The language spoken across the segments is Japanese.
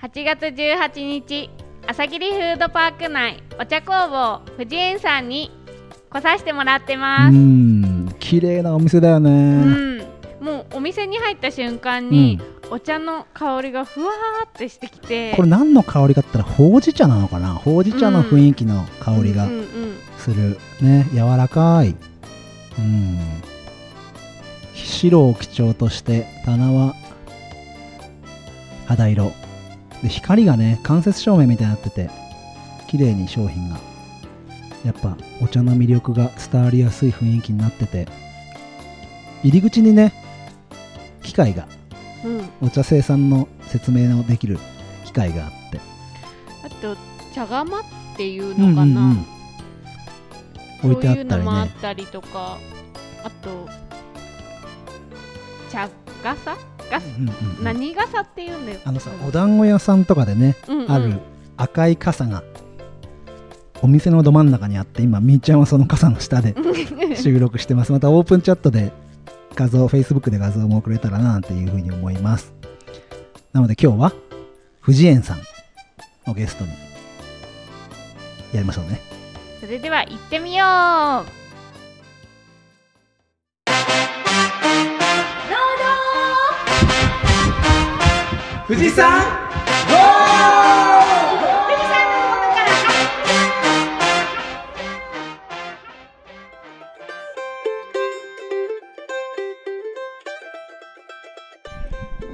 8月18日朝霧フードパーク内お茶工房藤園さんに来させてもらってます。うん綺麗なお店だよね、うん、もうお店に入った瞬間に、お茶の香りがふわーってしてきてこれ何の香りかって言ったらほうじ茶なのかな？ほうじ茶の雰囲気の香りがうんうんうん。する、ね。柔らかい。うん。白を基調として棚は肌色で光がね間接照明みたいになってて綺麗に商品が。やっぱお茶の魅力が伝わりやすい雰囲気になってて入り口にね機械がうん。お茶生産の説明のできる機械があって。あと茶釜っていうのかな、うんうんうん。置いてあったりそういうのもあっねたりとかあと茶傘？ガス、うんうんうん何傘っていうんだよ。あのさお団子屋さんとかでねうんうん。ある赤い傘がお店のど真ん中にあって今みーちゃんはその傘の下で 収録してます。またオープンチャットで画像 Facebook で画像も送れたらななんていうふうに思います。なので今日は藤園さんをゲストにやりましょうね。それでは行ってみよう富士山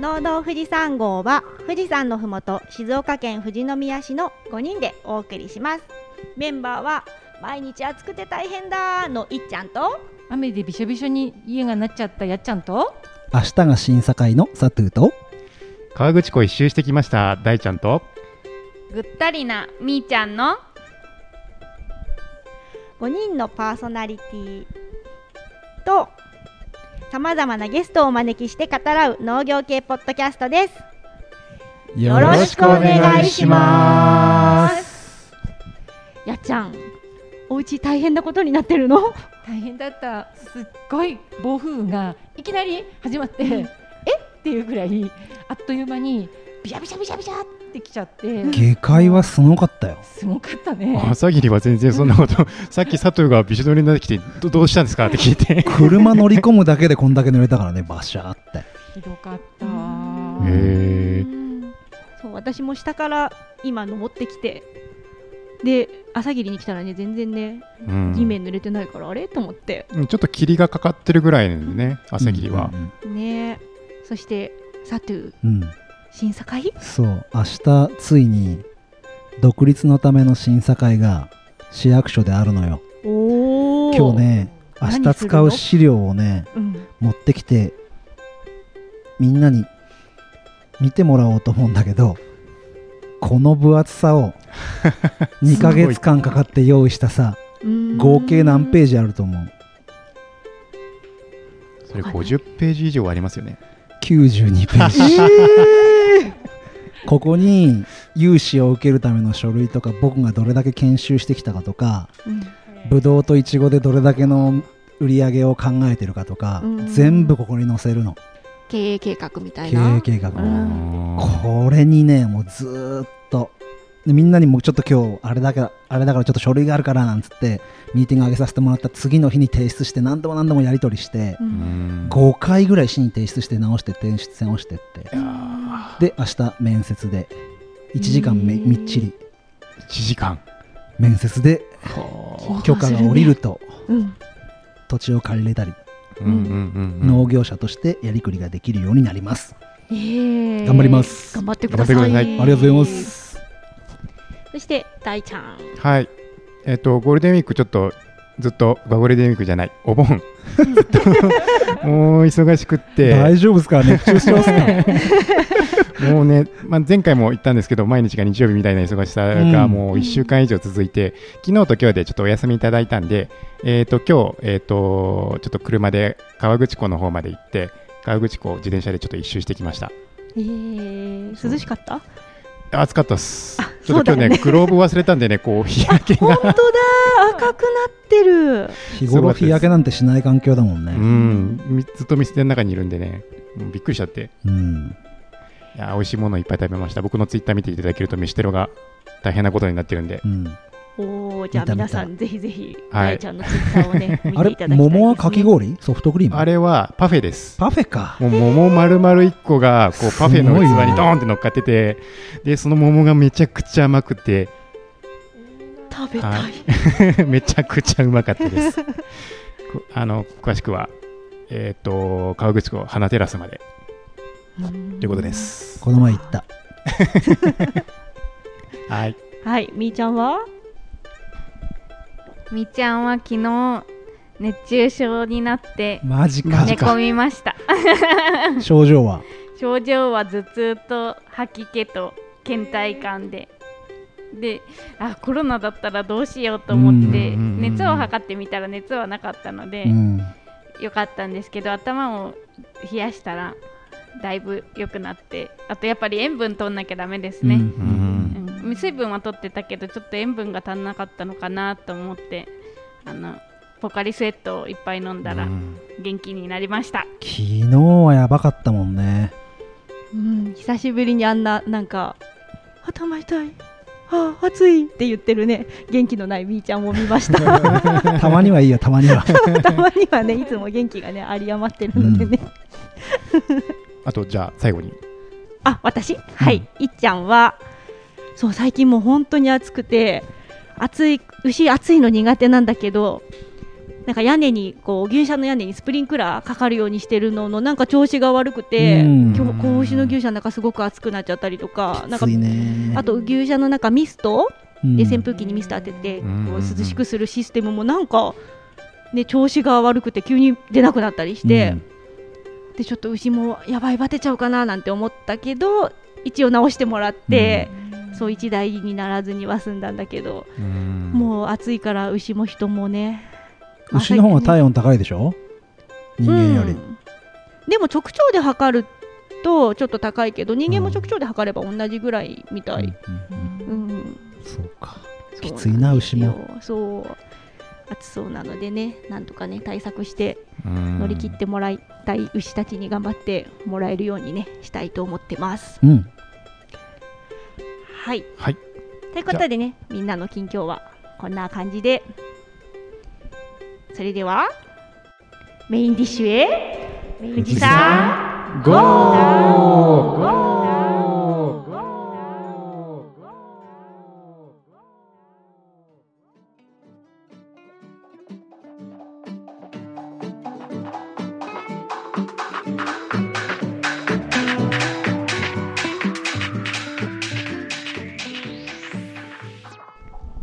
農道富士山号は富士山のふもと静岡県富士宮市の5人でお送りします。メンバーは毎日暑くて大変だのいっちゃんと。雨でびしょびしょに家がなっちゃったやっちゃんと。明日が審査会のサトゥーと川口湖一周してきました大ちゃんと。ぐったりなみーちゃんの。5人のパーソナリティとさまざまなゲストをお招きして語らう農業系ポッドキャストです。よろしくお願いします。やっちゃんお家大変なことになってるの？大変だった。すっごい暴風雨がいきなり始まって、えっていうぐらいあっという間にビシャビシャビシャビシャってきちゃって。下界はすごかったよ。すごかったね。朝霧は全然そんなこと さっき佐藤がびしょ濡れになってきてどどうしたんですかって聞いて。車乗り込むだけでこんだけ濡れたからね バシャーって。ひどかった。へえそう私も下から今登ってきてで朝霧に来たらね全然ねうん。地面濡れてないからあれ？と思って。うんちょっと霧がかかってるぐらいなんでね朝霧は、うん。ねそしてサトゥうんうん。審査会？そう。明日ついに独立のための審査会が市役所であるのよ。今日ね明何日使う資料をねうん持ってきてみんなに見てもらおうと思うんだけどこの分厚さを 2ヶ月間かかって用意したさ合計何ページあると思う？それ50ページ以上ありますよね92ページ、ここに融資を受けるための書類とか僕がどれだけ研修してきたかとかブドウとイチゴでどれだけの売り上げを考えてるかとか、うん。全部ここに載せるの。経営計画みたい経な営計画、うん。これにねもうずーっとでみんなにもちょっと今日あれだからあれだからちょっと書類があるからなんつってミーティング上げさせてもらった次の日に提出して何度も何度もやり取りして、ううん。ん5回ぐらい市に提出して直して提出直してって。で明日面接で1時間めみっちり。1時間。面接では許可が下りるとうん。土地を借りれたり、あうんうんうんうん。農業者としてやりくりができるようになります、えー。頑張ります。頑張ってください。頑張ってください。ありがとうございますそして大ちゃん。はい。えっ、とゴールデンウィークちょっとずっとゴールデンウィークじゃない。お盆。ずっともう忙しくって。大丈夫ですか？熱中してますね もうね、まあ、前回も言ったんですけど毎日が日曜日みたいな忙しさがうん。もう1週間以上続いて、昨日と今日でちょっとお休みいただいたんで、えー、と今日、えー、とちょっと車で川口湖の方まで行って川口湖を自転車でちょっと一周してきました。えー、涼しかった？暑かったっす。あちょっと今日ねグローブ忘れたんでねこう 日焼けが。本当だ。赤くなってる。日頃日焼けなんてしない環境だもんうねん。みずっと店の中にいるんでねびっくりしちゃって。うん。いや美味しいものいっぱい食べました。僕のツイッター見ていただけると飯テロが大変なことになってるんで。うん、おおじゃあ皆さんぜひぜひはい。あやちゃんのツイッターをね見 あれていただきたいね、桃はかき氷？ソフトクリーム？あれはパフェです。パフェか。もう桃丸々1個がこうパフェの器にドーンって乗っかっててでその桃がめちゃくちゃ甘くて。食べたい、はい。めちゃくちゃうまかったです。こあの詳しくはえっ、と川口湖花テラスまで。ということです。この前行った。はい。はい。みーちゃんは？みーちゃんは昨日熱中症になってマジか。寝込みました。症状は？症状は頭痛と吐き気と倦怠感で。であコロナだったらどうしようと思って熱を測ってみたら熱はなかったのでうん。よかったんですけど頭を冷やしたらだいぶ良くなってあとやっぱり塩分取んなきゃダメですね、うんうん水分は取ってたけどちょっと塩分が足んなかったのかなと思ってあのポカリスエットをいっぱい飲んだらうん。元気になりました。昨日はやばかったもんね。うん久しぶりにあんななんか頭痛い。あ暑い。って言ってるね。元気のないみーちゃんを見ました。たまにはいいよたまには。たまにはねいつも元気がね有り余ってるのでね、あとじゃあ最後に。あ私？はい、いっちゃんはそう最近もう本当に暑くて暑い牛暑いの苦手なんだけどなんか屋根にこう牛舎の屋根にスプリンクラーかかるようにしてるののなんか調子が悪くてうん。今日子牛の牛舎の中すごく暑くなっちゃったりとかなんかあと牛舎の中ミスト？うん。で扇風機にミスト当ててこうん。う涼しくするシステムもなんかね調子が悪くて急に出なくなったりして、でちょっと牛もやばいバテちゃうかななんて思ったけど一応直してもらって、そう一台にならずには済んだんだけど、もう暑いから牛も人もねうん牛の方が体温高いでしょ？人間より、うん。でも直腸で測るとちょっと高いけど人間も直腸で測れば同じぐらいみたい、うん。うん。うんそうかきついな牛も。そう。暑そうなのでねなんとかね対策して乗乗り切ってもらいたい牛たちに頑張ってもらえるようにねしたいと思ってます。うんはい。はい。ということでねみんなの近況はこんな感じで。それではメインディッシュへ。富士山ゴ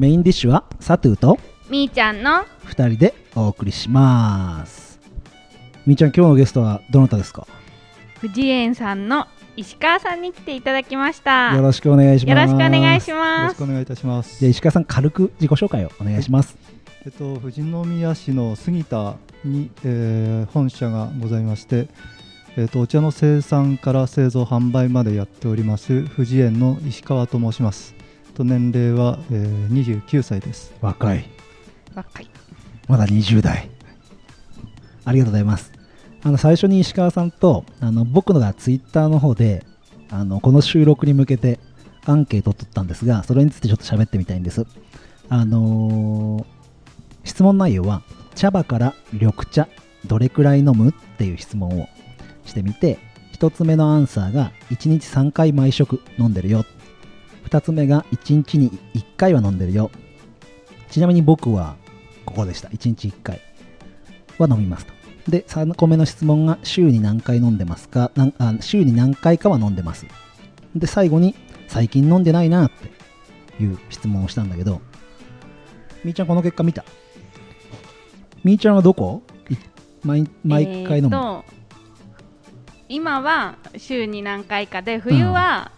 メインディッシュはサトゥーとみーちゃんの2人でお送りします。みーちゃん今日のゲストはどなたですか？藤園さんの石川さんに来ていただきました。よろしくお願いします。よろしくお願いしよろますしくお願いいたします。じゃあ石川さん軽く自己紹介をお願いします。えっと富士宮市の杉田に、えー本社がございまして、えっとお茶の生産から製造販売までやっております富士園の石川と申します。と年齢は、えー、29歳です。若い。若い。まだ20代。ありがとうございます。あの最初に石川さんとあの僕のがツイッターの方であのこの収録に向けてアンケートを取ったんですがそれについてちょっと喋ってみたいんです。あのー質問内容は茶葉から緑茶どれくらい飲むっていう質問をしてみて1つ目のアンサーが1日3回毎食飲んでるよ2つ目が1日に1回は飲んでるよ。ちなみに僕はここでした。1日1回。は飲みますと。で、3個目の質問が週に何回飲んでますか？なんあ週に何回かは飲んでます。で、最後に最近飲んでないなっていう質問をしたんだけど、みーちゃんこの結果見た？みーちゃんはどこ？い毎毎回飲む、え今は週に何回かで冬は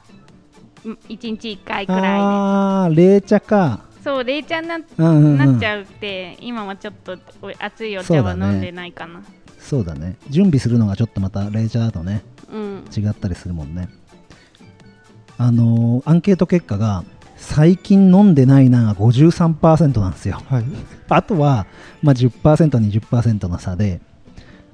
1日1回くらいあー、冷茶か。でそう冷茶にな,、なっちゃうって今はちょっとお熱いお茶は飲んでないかなそうだね。準備するのがちょっとまた冷茶だとね、うん違ったりするもんね。あのーアンケート結果が最近飲んでないなが53%なんですよ。はい。あとは、まあ、10%、20%の差で、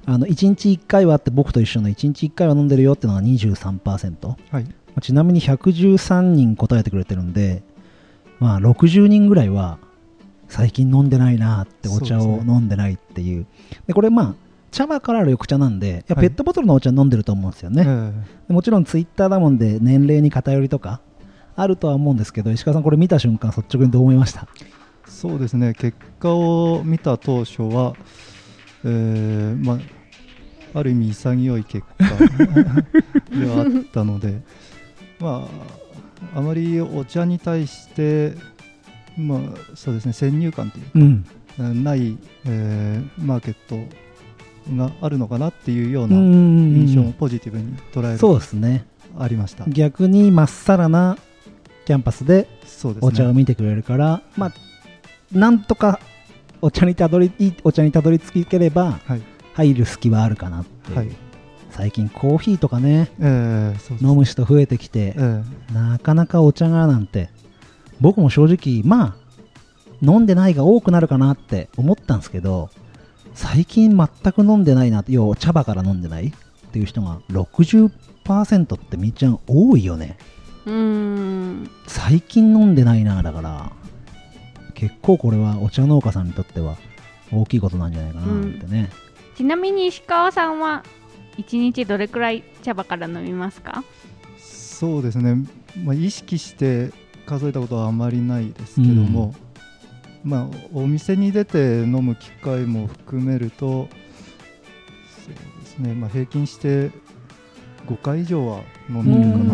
あの1日1回はあって僕と一緒の1日1回は飲んでるよっていうのが23%はいちなみに113人答えてくれてるんで、まあ、60人ぐらいは最近飲んでないなってお茶を飲んでないっていう。でこれまあ茶葉からある緑茶なんでペットボトルのお茶飲んでると思うんですよね、えでもちろんツイッターだもんで年齢に偏りとかあるとは思うんですけど石川さんこれ見た瞬間率直にどう思いました？えそうですね。結果を見た当初は、えーまあ、ある意味潔い結果ではあったので、まあ、あまりお茶に対して、まあ、そうですね先入観というかうん。えーない、えーマーケットがあるのかなっていうよううなん印象も印ポジティブに捉えるそうですね。ありました。逆にまっさらなキャンパスでお茶を見てくれるから、まあなんとかお茶にたどりいいお茶にたどり着ければはい。入る隙はあるかなっていう、はい最近コーヒーとかねえーそうです飲む人増えてきてえ、ーなかなかお茶がなんて僕も正直まあ飲んでないが多くなるかなって思ったんですけど最近全く飲んでないなって要は茶葉から飲んでないっていう人が60%ってみっちゃん多いよね。うーん。最近飲んでないなだから結構これはお茶農家さんにとっては大きいことなんじゃないかなってね、ちなみに石川さんは一日どれくらい茶葉から飲みますか？そうですね、まあ、意識して数えたことはあまりないですけども、まあ、お店に出て飲む機会も含めるとそうですね、まあ、平均して5回以上は飲んでるかな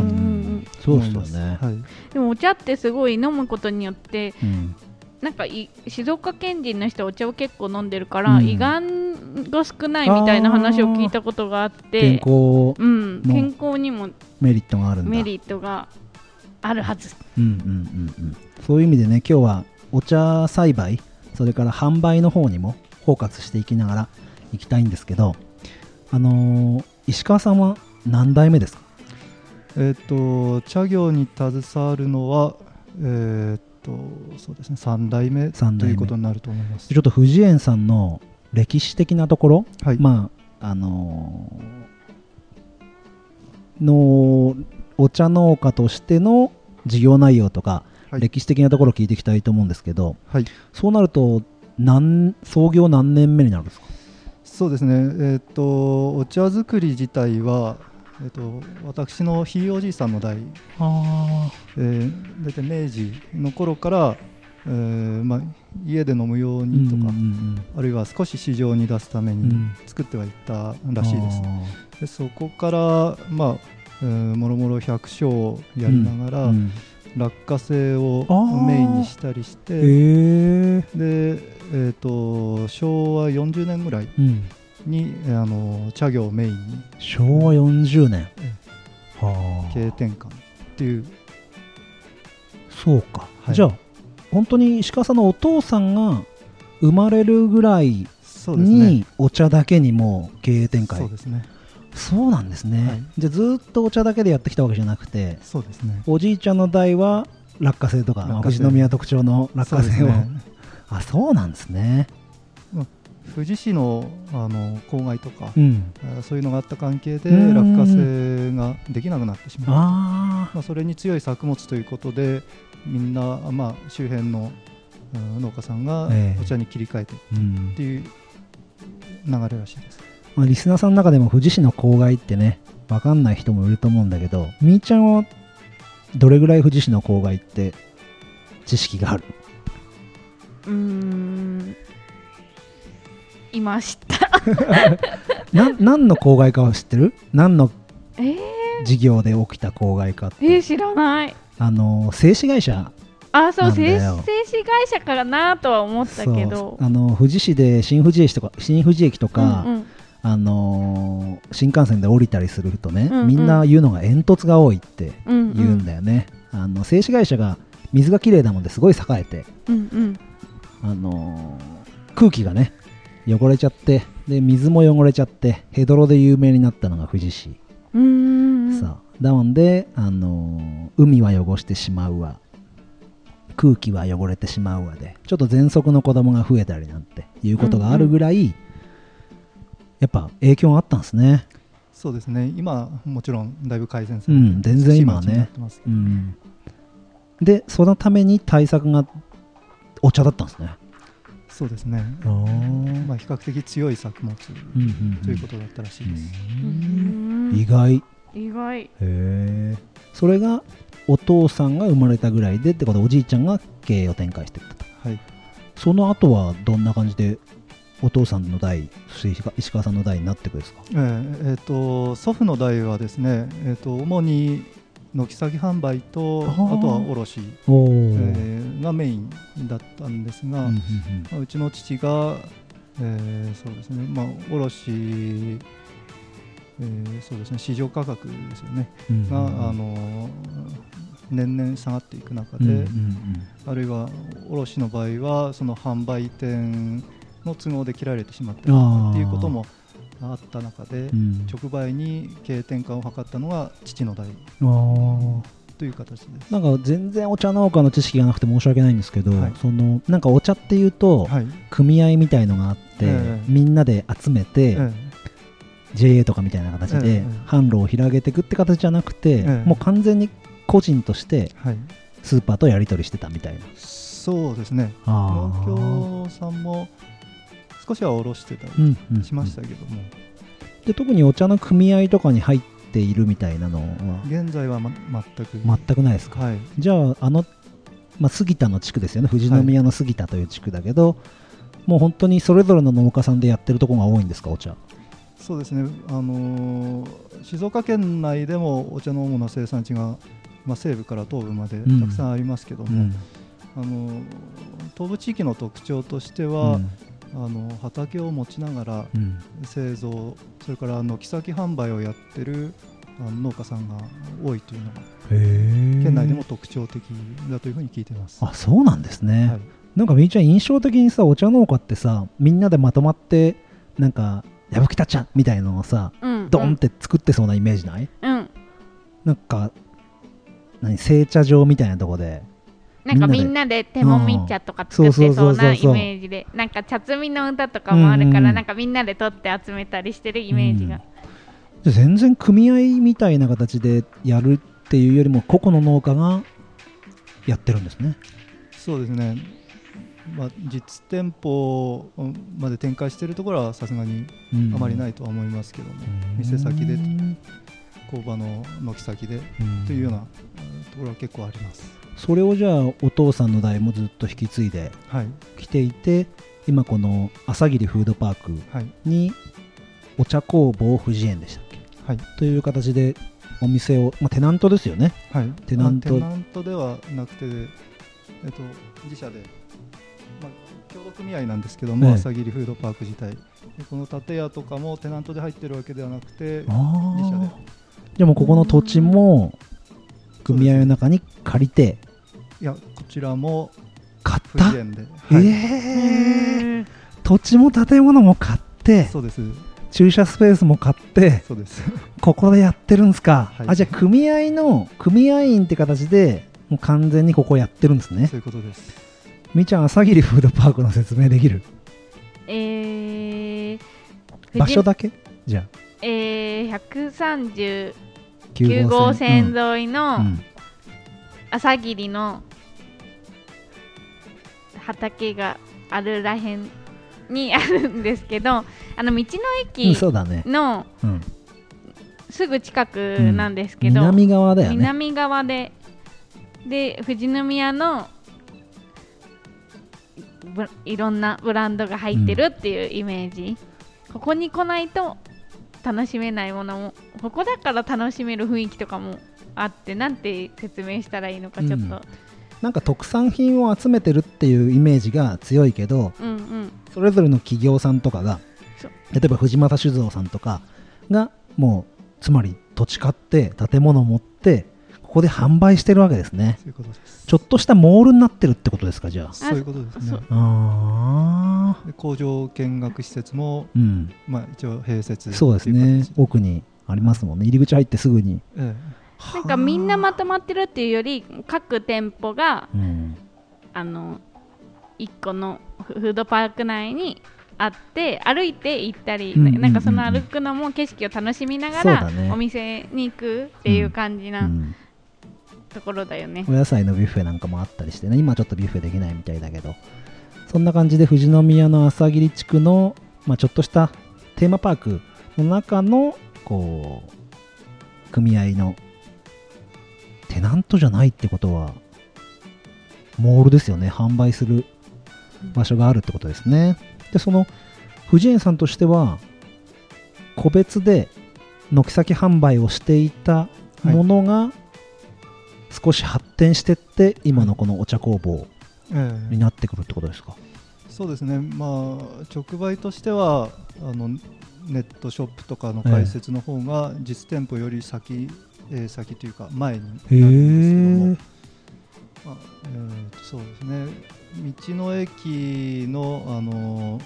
と思います。ですよね、はい。でもお茶ってすごい飲むことによってうん。なんかい静岡県人の人はお茶を結構飲んでるから、うん。胃がんが少ないみたいな話を聞いたことがあって健康うん、の健康にもメリットがあるんだ。メリットがあるはず。うんうんうんうん。そういう意味でね今日はお茶栽培それから販売の方にもフォーカスしていきながらいきたいんですけどあのー石川さんは何代目ですか？えっ、と茶業に携わるのは、えっ、とそうですね3代目三代目ということになると思います。ちょっと藤園さんの歴史的なところ、はい、まああのーのお茶農家としての事業内容とか、はい。歴史的なところを聞いていきたいと思うんですけどはい。そうなると何創業何年目になるんですか？そうですね、えっとお茶作り自体は、えっと私のひいおじいさんの代、あえー、大体明治の頃から、えーまあ、家で飲むようにとか、あるいは少し市場に出すために作ってはいったらしいです。でそこから、まあえーもろもろ百姓をやりながら、落花生をメインにしたりして、で、えー、と昭和40年ぐらいうん、にあの茶業をメインに。昭和40年。えは経営転換っていう。そうか、はい。じゃあ本当に石川さんのお父さんが生まれるぐらいそうですね。にお茶だけにも経営展開。そうですね。そうなんですね、はい。じゃあずっとお茶だけでやってきたわけじゃなくてそうですね。おじいちゃんの代は落花生とか富士宮特徴の落花生を、ね。あそうなんですね。富士市のあの郊外とか、うん。あそういうのがあった関係でうん。落花生ができなくなってしまう。あまあ、それに強い作物ということでみんな、まあ、周辺のうん農家さんがええ。お茶に切り替えてっていう流れらしいです。まあ、リスナーさんの中でも富士市の郊外ってね分かんない人もいると思うんだけどみーちゃんはどれぐらい富士市の郊外って知識がある？うーん。今知った。な何の郊外かは知ってる？何のえー、事業で起きた郊外かって、えー、知らないあの製紙会社あそう製紙会社かなとは思ったけそどう。あの富士市で新富士駅とか新富士駅とか、うんうん。あのー新幹線で降りたりするとね、うんうん。みんな言うのが煙突が多いってうん言うんだよね、あの製紙会社が水がきれいなもんですごい栄えて、うんうん。あのー空気がね汚れちゃってで水も汚れちゃってヘドロで有名になったのが富士市、さだもんで、あのー海は汚してしまうわ。空気は汚れてしまうわでちょっと喘息の子供が増えたりなんていうことがあるぐらい、やっぱ影響があったんですね。そうですね。今もちろんだいぶ改善されて、うん全然今はね。うん。でそのために対策がお茶だったんですね。そうですね、まあ、比較的強い作物うんうんうん。ということだったらしいです、うん。意外。へ意外。えそれがお父さんが生まれたぐらいでってことでおじいちゃんが経営を展開していったと。はい。その後はどんな感じでお父さんの代そして石川石川さんの代になっていくんですか？えーえーと祖父の代はですね、えー、と主に軒先販売とあとは卸、えーがメインだったんですが、うんうんまあうちの父が、えーそうですね、まあ、卸、えーそうですね、市場価格ですよね、うん。うんが、あの年々下がっていく中で、うんうんあるいは卸の場合は、その販売店の都合で切られてしまったっていうこともあった中で、うん。うん直売に経営転換を図ったのが父の代という形です。なんか全然お茶農家の知識がなくて申し訳ないんですけど、はい。そのなんかお茶っていうと、はい。組合みたいのがあって、ええ。みんなで集めて、え JA とかみたいな形でええ販路を広げていくって形じゃなくて、ええもう完全に個人としてスーパーとやり取りしてたみたいな。そうですね。あー。農協さんも少しは下ろしてたりうんうんしましたけども、で特にお茶の組合とかに入っているみたいなのは。現在は、ま、全く。全くないですか、はい。じゃああの、まあ、杉田の地区ですよね。富士宮の杉田という地区だけど、もう本当にそれぞれの農家さんでやってるところが多いんですかお茶？そうですね、あのー静岡県内でもお茶の主な生産地が、まあ、西部から東部までうん。たくさんありますけども、うん。あのー東部地域の特徴としてうは、ん。あの畑を持ちながらうん。製造それから軒先販売をやってるあの農家さんが多いというのが県内でも特徴的だというふうに聞いています。あそうなんですね、はい。なんかみーちゃん印象的にさお茶農家ってさみんなでまとまってなんか矢吹た茶みたいなのをさうんドンって作ってそうなイメージない、うん。なんか何製茶場みたいなとこでなんかみみんんなで手もみ茶とか作ってそうそうそうなイメージでなんか茶摘みの歌とかもあるかうんうんらなんかみんなで取って集めたりしてるイメージが。で全然組合みたいな形でやるっていうよりも個々の農家がやってるんですね。そうですね、まあ、実店舗まで展開しているところはさすがにあまりないいとは思いますけども、店先で工場の軒先でというようなうんところは結構あります。それをじゃあお父さんの代もずっと引き継いではい、きていて今この朝霧フードパークはい、にお茶工房富士園でしたっけ？はい、という形でお店を、まあ、テナントですよね。はい、テナント。あテナントではなくて、えっと、自社で、まあ、協同組合なんですけども、ええ。朝霧フードパーク自体。でこの建屋とかもテナントで入ってるわけではなくてあ自社で。あじゃあもうここの土地も組合の中に借りて。いやこちらも買った？はいええ。土地も建物も買って。そうです。駐車スペースも買って。そうです。ここでやってるんですか、はい。あじゃあ組合の組合員って形でもう完全にここやってるんですね。そういうことですみーちゃん朝霧フードパークの説明できる？えー場所だけ？じゃあ。えー、139 9号線うん沿いのうん。朝霧の畑があるらへんにあるんですけどあの道のうん駅そうだね、のうん、すぐ近くなんですけど、南側だよね。南側でで富士宮のぶいろんなブランドが入ってるっていうイメージ、ここに来ないと楽しめないものもここだから楽しめる雰囲気とかもあってなんて説明したらいいのかちょっと、なんか特産品を集めてるっていうイメージが強いけどうん、うん。それぞれの企業さんとかが例えば藤又酒造さんとかがもうつまり土地買って建物持ってここで販売してるわけですね。そういうことです。ちょっとしたモールになってるってことですかじゃあ。そういうことですね。あー。で工場見学施設も、うん。まあ、一応併設そうですね。形奥にありますもんね。入り口入ってすぐに。えなんかみんなまとまってるっていうより各店舗がうん。あの1個のフフードパーク内にあって歩いて行ったり、うんうんうんうん。なんかその歩くのも景色を楽しみながら、お店に行くっていう感じうなんところだよね。お野菜のビュッフェなんかもあったりしてね。今ちょっとビュッフェできないみたいだけど。そんな感じで富士宮の朝霧地区の、まあ、ちょっとしたテーマパークの中のこう組合のテナントじゃないってことはモールですよね。販売する場所があるってことですね。でその富士園さんとしては個別で軒先販売をしていたものが少し発展してって今のこのお茶工房ええ。になってくるってことですか、そうですね、まあ、直売としてはあのネットショップとかの開設の方が実店舗より先、えー先というか前になるんですけども、まあえーとそうですね。道の駅のあの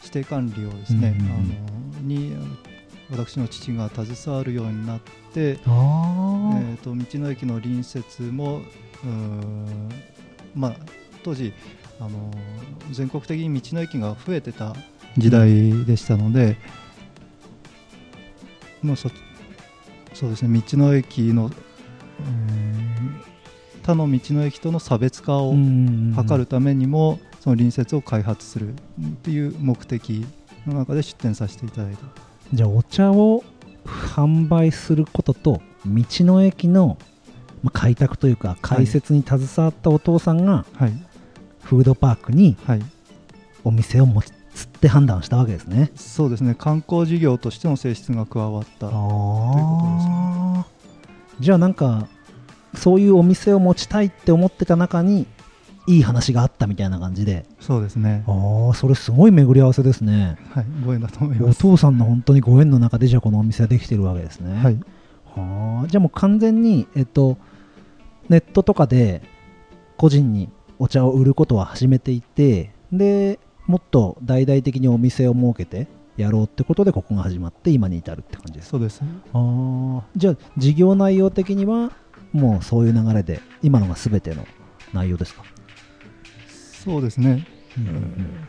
指定管理をですね、うんうんうん。あのに私の父が携わるようになって、ああ、えー、と道の駅の隣接もまあ、当時、あの全国的に道の駅が増えてた時代でしたので、もうそそうですね道の駅の、他の道の駅との差別化を図るためにも、その隣接を開発するっていう目的の中で出展させていただいた。じゃあお茶を販売することと道の駅のまあ開拓というか開設に携わったお父さんがはい、フードパークにはい。お店を持つって判断したわけですね。そうですね。観光事業としての性質が加わったあということですじゃあなんかそういうお店を持ちたいって思ってた中にいい話があったみたいな感じで。そうですね。ああそれすごい巡り合わせですね。はいご縁だと思いおます。父さんの本当にご縁の中でじゃあこのお店はできてるわけですね。はい。はあじゃあもう完全にえっとネットとかで個人にお茶を売ることは始めていてでもっと大々的にお店を設けてやろうってことでここが始まって今に至るって感じです。かそうですああじゃあ事業内容的にはもうそういう流れで今のが全ての内容ですか、そうですね、うん。うん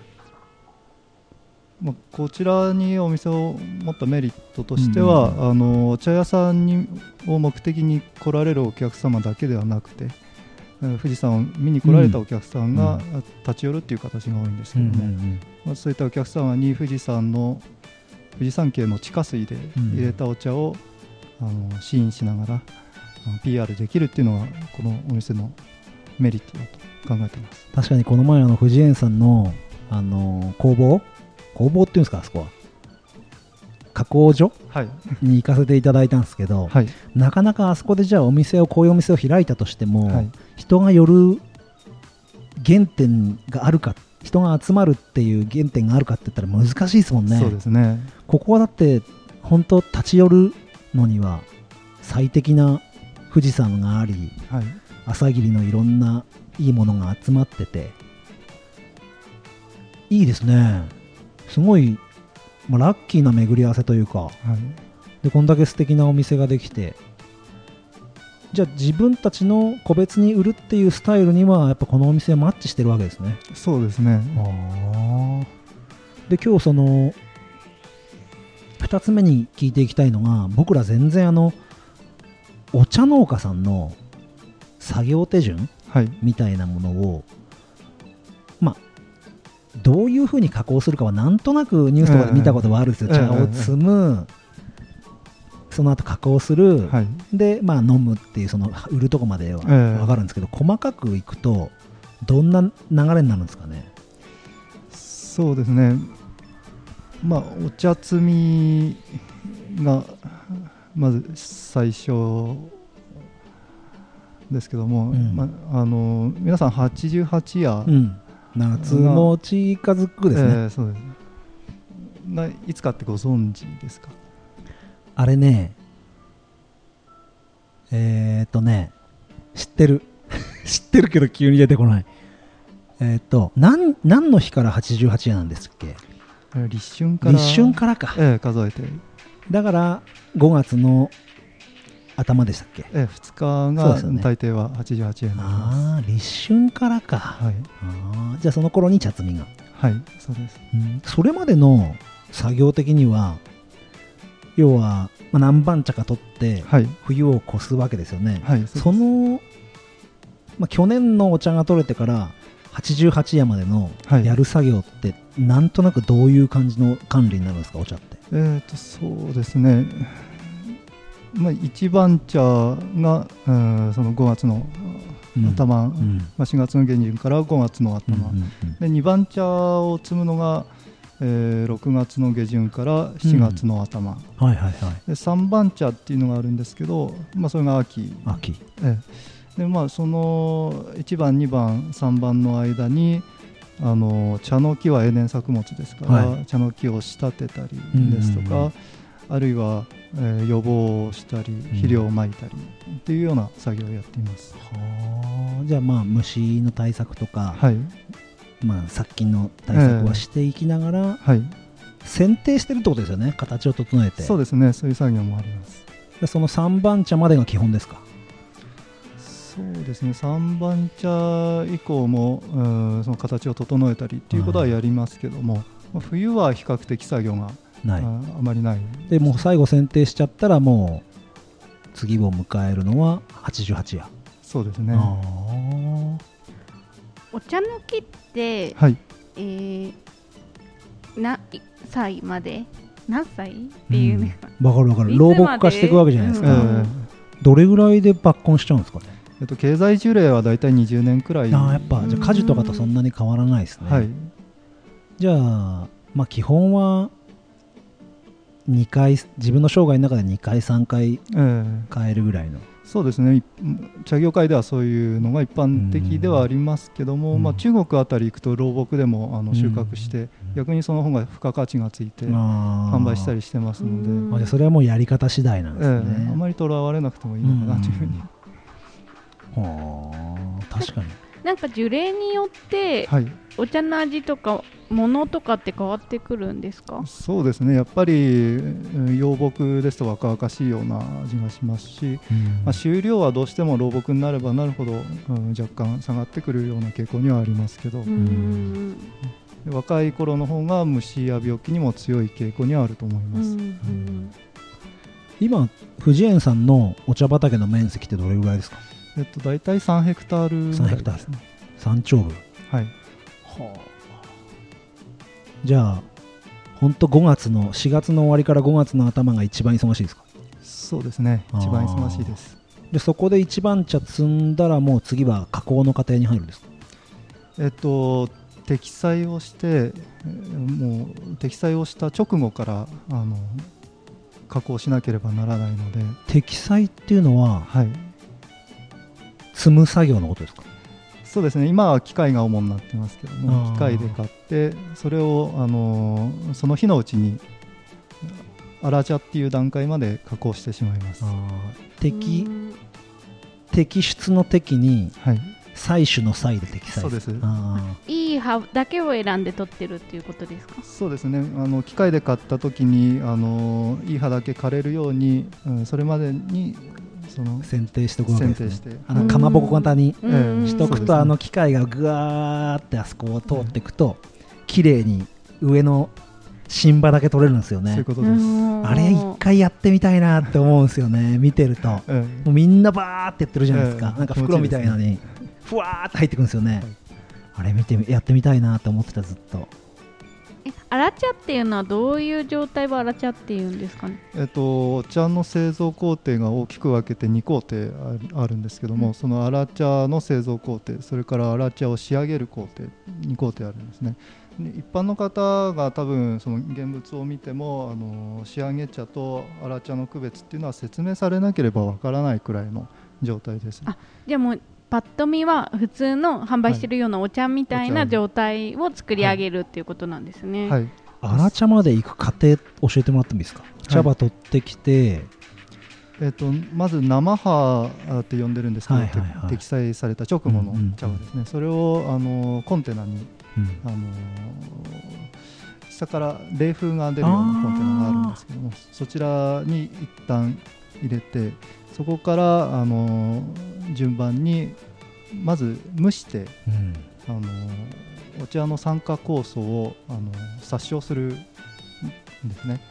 まあ、こちらにお店を持ったメリットとしては、うん。あのお茶屋さんにを目的に来られるお客様だけではなくてえー富士山を見に来られたお客さんがうん。立ち寄るっていう形が多いんですけうんども、うんまあ、そういったお客様に富士山の富士山系の地下水で入れたお茶を、あの試飲しながら PR できるっていうのがこのお店のメリットだと考えています。確かにこの前あの藤園さんのあの工房？工房っていうんですかあそこは。加工所？はい、に行かせていただいたんですけど、はい、なかなかあそこでじゃあお店をこういうお店を開いたとしても、はい。人が寄る原点があるか人が集まるっていう原点があるかって言ったら難しいですもんね。そうですね。ここはだって本当立ち寄るのには最適な富士山がありはい、朝霧のいろんないいものが集まってていいですね。すごい、まあ、ラッキーな巡り合わせというかはい、でこんだけ素敵なお店ができてじゃあ自分たちの個別に売るっていうスタイルにはやっぱこのお店はマッチしてるわけですね。そうですね。で今日その2つ目に聞いていきたいのが僕ら全然あのお茶農家さんの作業手順はい、みたいなものをまあどういうふうに加工するかはなんとなくニュースとかで見たことはあるんですよ、ええ茶を摘む、その後加工する、はい、でまあ飲むっていうその売るとこまではええ。分かるんですけど、細かくいくとどんな流れになるんですかね？そうですね。まあお茶摘みがまず最初ですけども、うん。まああの皆さん88夜、うん。夏も近づくですね、えーそうです。ないつかってご存知ですか？あれねえー、っとね知ってる。知ってるけど急に出てこない。えー、っと何何の日から88夜なんですっけ？立春から。立春からか。えー数えて、だから5月の頭でしたっけ？えー、2日が大抵は88夜になります。ああ立春からか、はい、あーじゃあその頃に茶摘みが。はいそうです。うん。それまでの作業的には要は、まあ、何番茶か取ってはい。冬を越すわけですよね、はいその、まあ、去年のお茶が取れてから88夜までのはい。やる作業って、なんとなくどういう感じの管理になるんですかお茶って？えー、とそうですね、まあ、一番茶が、うんその5月の頭、うん。まあ、4月の下旬から5月の頭、うんうんで2番茶を摘むのが、えー6月の下旬から7月の頭、うん。はいはいはい。で3番茶っていうのがあるんですけど、まあ、それが秋、秋。ええ。でまあ、その1番2番3番の間にあの茶の木は永年作物ですから、はい。茶の木を仕立てたりですとか、うんうんうん。あるいは、えー予防をしたり肥料をまいたりっていうような作業をやっています。はあ。じゃあまあ虫の対策とか、はい、まあ、殺菌の対策はしていきながら、はい、剪定してるってことですよね形を整えて。そうですねそういう作業もあります。でその3番茶までが基本ですか？そうですね3番茶以降もうんその形を整えたりっていうことはやりますけども、まあ冬は比較的作業があない。あまりない。でもう最後剪定しちゃったらもう次を迎えるのは88夜、そうですね。あお茶の木って、はい。えー、何歳まで？何歳？っていうん。ですか、あわかる。わかる老木化していくわけじゃないですえか、うん。どれぐらいで抜根しちゃうんですかね？えっと、経済樹齢はだいたい20年くらい。ああやっぱじゃあ果樹とかとそんなに変わらないですね、はい。じゃあまあ基本は2回自分の生涯の中で2回3回ええ。変えるぐらいの。そうですね。い茶業界ではそういうのが一般的ではありますけども、うん。まあ、中国あたり行くと老木でもあの収穫して、うん逆にその方が付加価値がついてあー。販売したりしてますので、うんあじゃあそれはもうやり方次第なんえですえあね、まりとらわれなくてもいいのかなというふうに、はあ確かに。なんか樹齢によってはい、お茶の味とか物とかって変わってくるんですか？そうですね。やっぱりうん幼木ですと若々しいような味がしますし、まあ、収量はどうしても老木になればなるほど、うん若干下がってくるような傾向にはありますけど、うん。で若い頃の方が虫や病気にも強い傾向にはあると思います。うん今藤園さんのお茶畑の面積ってどれぐらいですか？えっと、大体3ヘクタールぐらい3ヘクタール。ですね。山頂部はい。じゃあ本当5月の4月の終わりから5月の頭が一番忙しいですか？そうですね。一番忙しいです。でそこで一番茶摘んだらもう次は加工の過程に入るんですか？えっと、適栽をして、えーもう適栽をした直後からあの加工しなければならないので、適栽っていうのははい。摘む作業のことですか？そうですね。今は機械が主になってますけどあも、ー機械で買って、それをあのーその日のうちに荒茶っていう段階まで加工してしまいます。摘摘出の摘にはい。採取の採で摘採そうです。あいい葉だけを選んで取ってるっていうことですか？そうですね。あの機械で買った時にあのいい葉だけ枯れるように、うん、それまでにそのー剪定しておくわけです、ね、剪定して。あのかまぼこ型にしとくと、そうですねあの機械がぐわーってあそこを通っていくと、綺麗に上の新葉だけ取れるんですよね。そういうことです。うんあれ一回やってみたいなって思うんですよね。見てると。もえ。うみんなバーってやってるじゃないですか、ええ。なんか袋みたいなのにふわーって入ってくるんですよね、あれ見てみやってみたいなって思ってたずっとえ荒茶っていうのはどういう状態を荒茶っていうんですかね？ええっと、お茶の製造工程が大きく分けて2工程ああるんですけども、その荒茶の製造工程それから荒茶を仕上げる工程2工程あるんですね。で一般の方が多分その現物を見てもあの仕上げ茶と荒茶の区別っていうのは説明されなければわからないくらいの状態です、あじゃあもうパッと見は普通の販売してるようなお茶みたいな状態を作り上げるっていうことなんですね、はい。荒茶まで行く過程教えてもらってもいいですか、茶葉取ってきて。えっとまず生葉って呼んでるんですけど、はいはいはい。て適裁された直後の茶葉ですね、それをあのコンテナにうん。あの下から冷風が出るようなコンテナがあるんですけどもそちらに一旦入れてそこからあの順番にまず蒸してうん。あのお茶の酸化酵素をあの殺傷するんですね。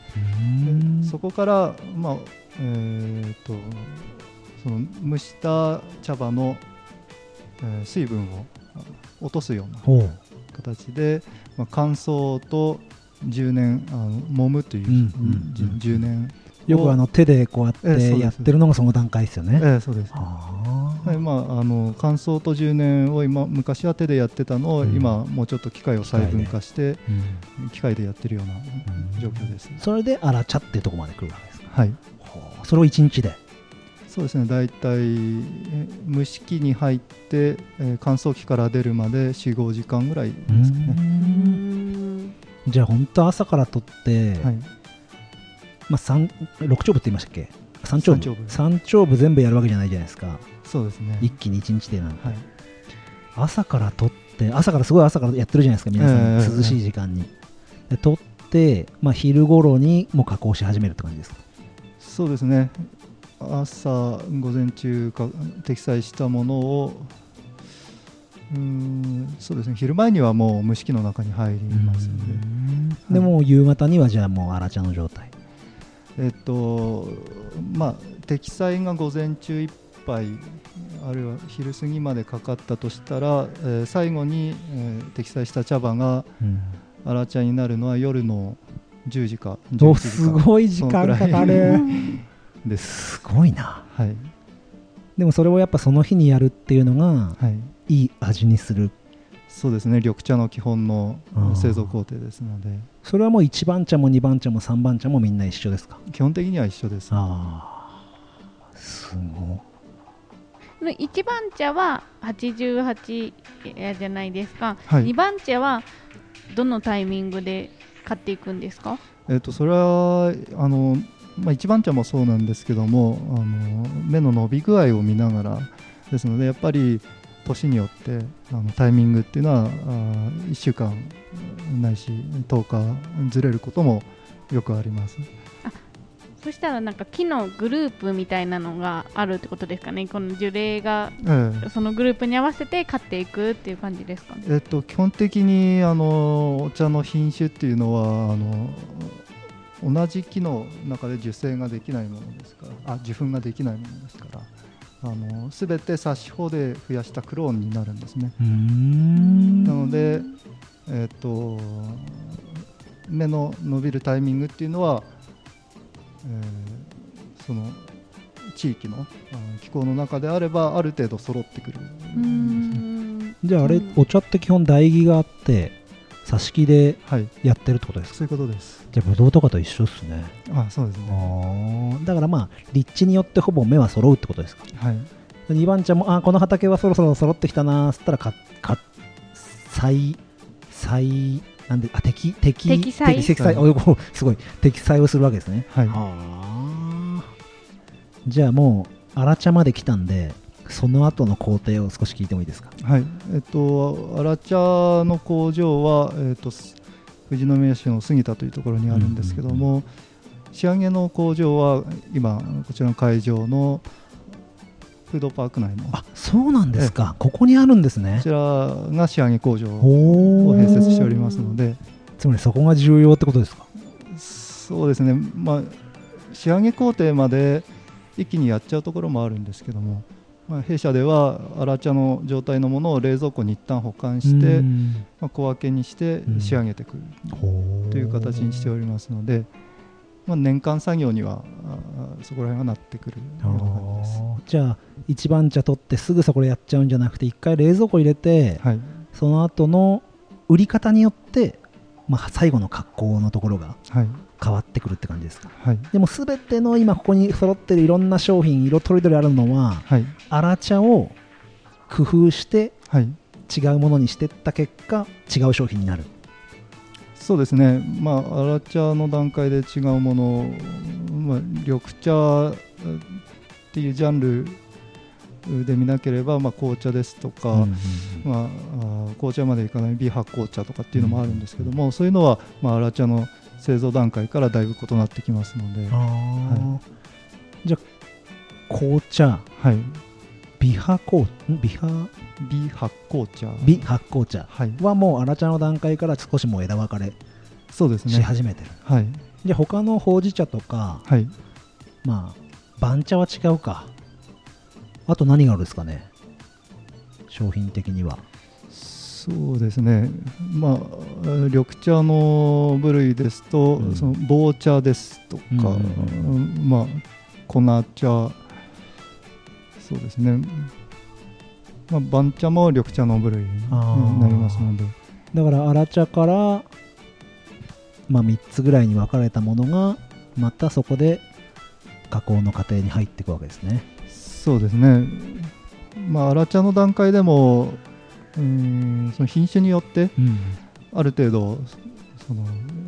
でそこから、まあえー、とその蒸した茶葉の、えー水分をあ落とすような形で、まあ、乾燥と10年あの揉むという、うんうんじ10年、よくあの手でこうやってやってるのがその段階ですよね。えーそうです。あ。はいまあ、あの乾燥と10年を今昔は手でやってたのを、うん。今もうちょっと機械を細分化してうん。機械でやってるような状況です、それであら茶っていうところまで来るわけですか。はい。それを一日で？そうですね。大体え蒸し器に入って、えー乾燥機から出るまで45時間ぐらいですかね、うん。じゃあ本当朝から取って、はい、まあ三六丁部って言いましたっけ？三丁部。三丁部。全部やるわけじゃないじゃないですか。そうですね。一気に一日でなんて、はい。朝から取って朝からすごい朝からやってるじゃないですか皆さん、ええ。涼しい時間に。で取って、まあ、昼頃にもう加工し始めるって感じですか？そうですね。朝午前中か適裁したものをうーんそうですね。昼前にはもう蒸し器の中に入りますので、でもう夕方にはじゃあもう荒茶の状態。えっとまあ適裁が午前中いっぱいあるいは昼過ぎまでかかったとしたら、えー最後に、えー適裁した茶葉が荒茶になるのは夜の10時か11時すごい時間かかる。ですすごいな。はいでもそれをやっぱその日にやるっていうのがはいいい味にする。そうですね。緑茶の基本の製造工程ですので。それはもう1番茶も2番茶も3番茶もみんな一緒ですか？基本的には一緒です。ああすご。いの一番茶は88やじゃないですか、はい。二番茶はどのタイミングで買っていくんですか？えっとそれはあの、まあ、一番茶もそうなんですけどもあの目の伸び具合を見ながらですのでやっぱり年によってあのタイミングっていうのはあ1週間ないし10日ずれることもよくあります。そしたらなんか木のグループみたいなのがあるってことですかね？この樹齢がええ。そのグループに合わせて買っていくっていう感じですか？ねえっと、基本的にあのお茶の品種っていうのはあの同じ木の中で受精ができないものですからあ受粉ができないものですからあの全て冊子法で増やしたクローンになるんですね。なので、えっと芽の伸びるタイミングっていうのは、えーその地域の気候の中であればある程度揃ってくるうーん。じゃああれ、うんお茶って基本唾液があって挿し木ではい。やってるってことですか？そういうことです。じゃあブドウとかと一緒ですね。あそうですね。だからまあ立地によってほぼ芽は揃うってことですか？はい。2番茶もあこの畑はそろそろ揃ってきたなーっつったらかか栽栽なんであ適適適栽適栽おおすごい。適栽をするわけですね。はい。はあじゃあもう荒茶まで来たんでその後の工程を少し聞いてもいいですか？はい、えっと、荒茶の工場は、えっと、す富士宮市の杉田というところにあるんですけども、仕上げの工場は今、こちらの会場のフードパーク内の、こあそうなんですか。ここにあるんですね。ちらが仕上げ工場をお併設しておりますので、つまりそこが重要ってことですか？そうですね、まあ、仕上げ工程まで一気にやっちゃうところもあるんですけども、まあ、弊社では荒茶の状態のものを冷蔵庫に一旦保管して、うん。まあ、小分けにして仕上げてくるという形にしておりますので、まあ、年間作業にはあそこら辺がなってくるような感じです。あー。じゃあ一番茶取ってすぐそこでやっちゃうんじゃなくて一回冷蔵庫入れて、はい、その後の売り方によって、まあ、最後の格好のところがはい、変わってくるって感じですか？はい、でも全ての今ここに揃ってるいろんな商品色とりどりあるのははい、荒茶を工夫してはい、違うものにしてった結果違う商品になる。そうですね、まあ、荒茶の段階で違うもの、まあ、緑茶っていうジャンルで見なければ、まあ、紅茶ですとか、うんうんまあ、あー紅茶までいかない微発酵茶とかっていうのもあるんですけども、そういうのは、まあ、荒茶の製造段階からだいぶ異なってきますので、あー。じゃあ紅茶。はい、美発酵ん？美発美発酵茶美発酵茶はい。はもう荒茶の段階から少しもう枝分かれしそうですね。始めてる、はい。じゃあ他のほうじ茶とかはい。まあ番茶は違うか。あと何があるんですかね。商品的にはそうですね。まあ緑茶の部類ですと、うん。その棒茶ですとか、まあ粉茶そうですね。まあ番茶も緑茶の部類になりますので。だから荒茶から、まあ、3つぐらいに分かれたものがまたそこで加工の過程に入っていくわけですね。そうですね。まあ荒茶の段階でもうーんその品種によってうん。ある程度その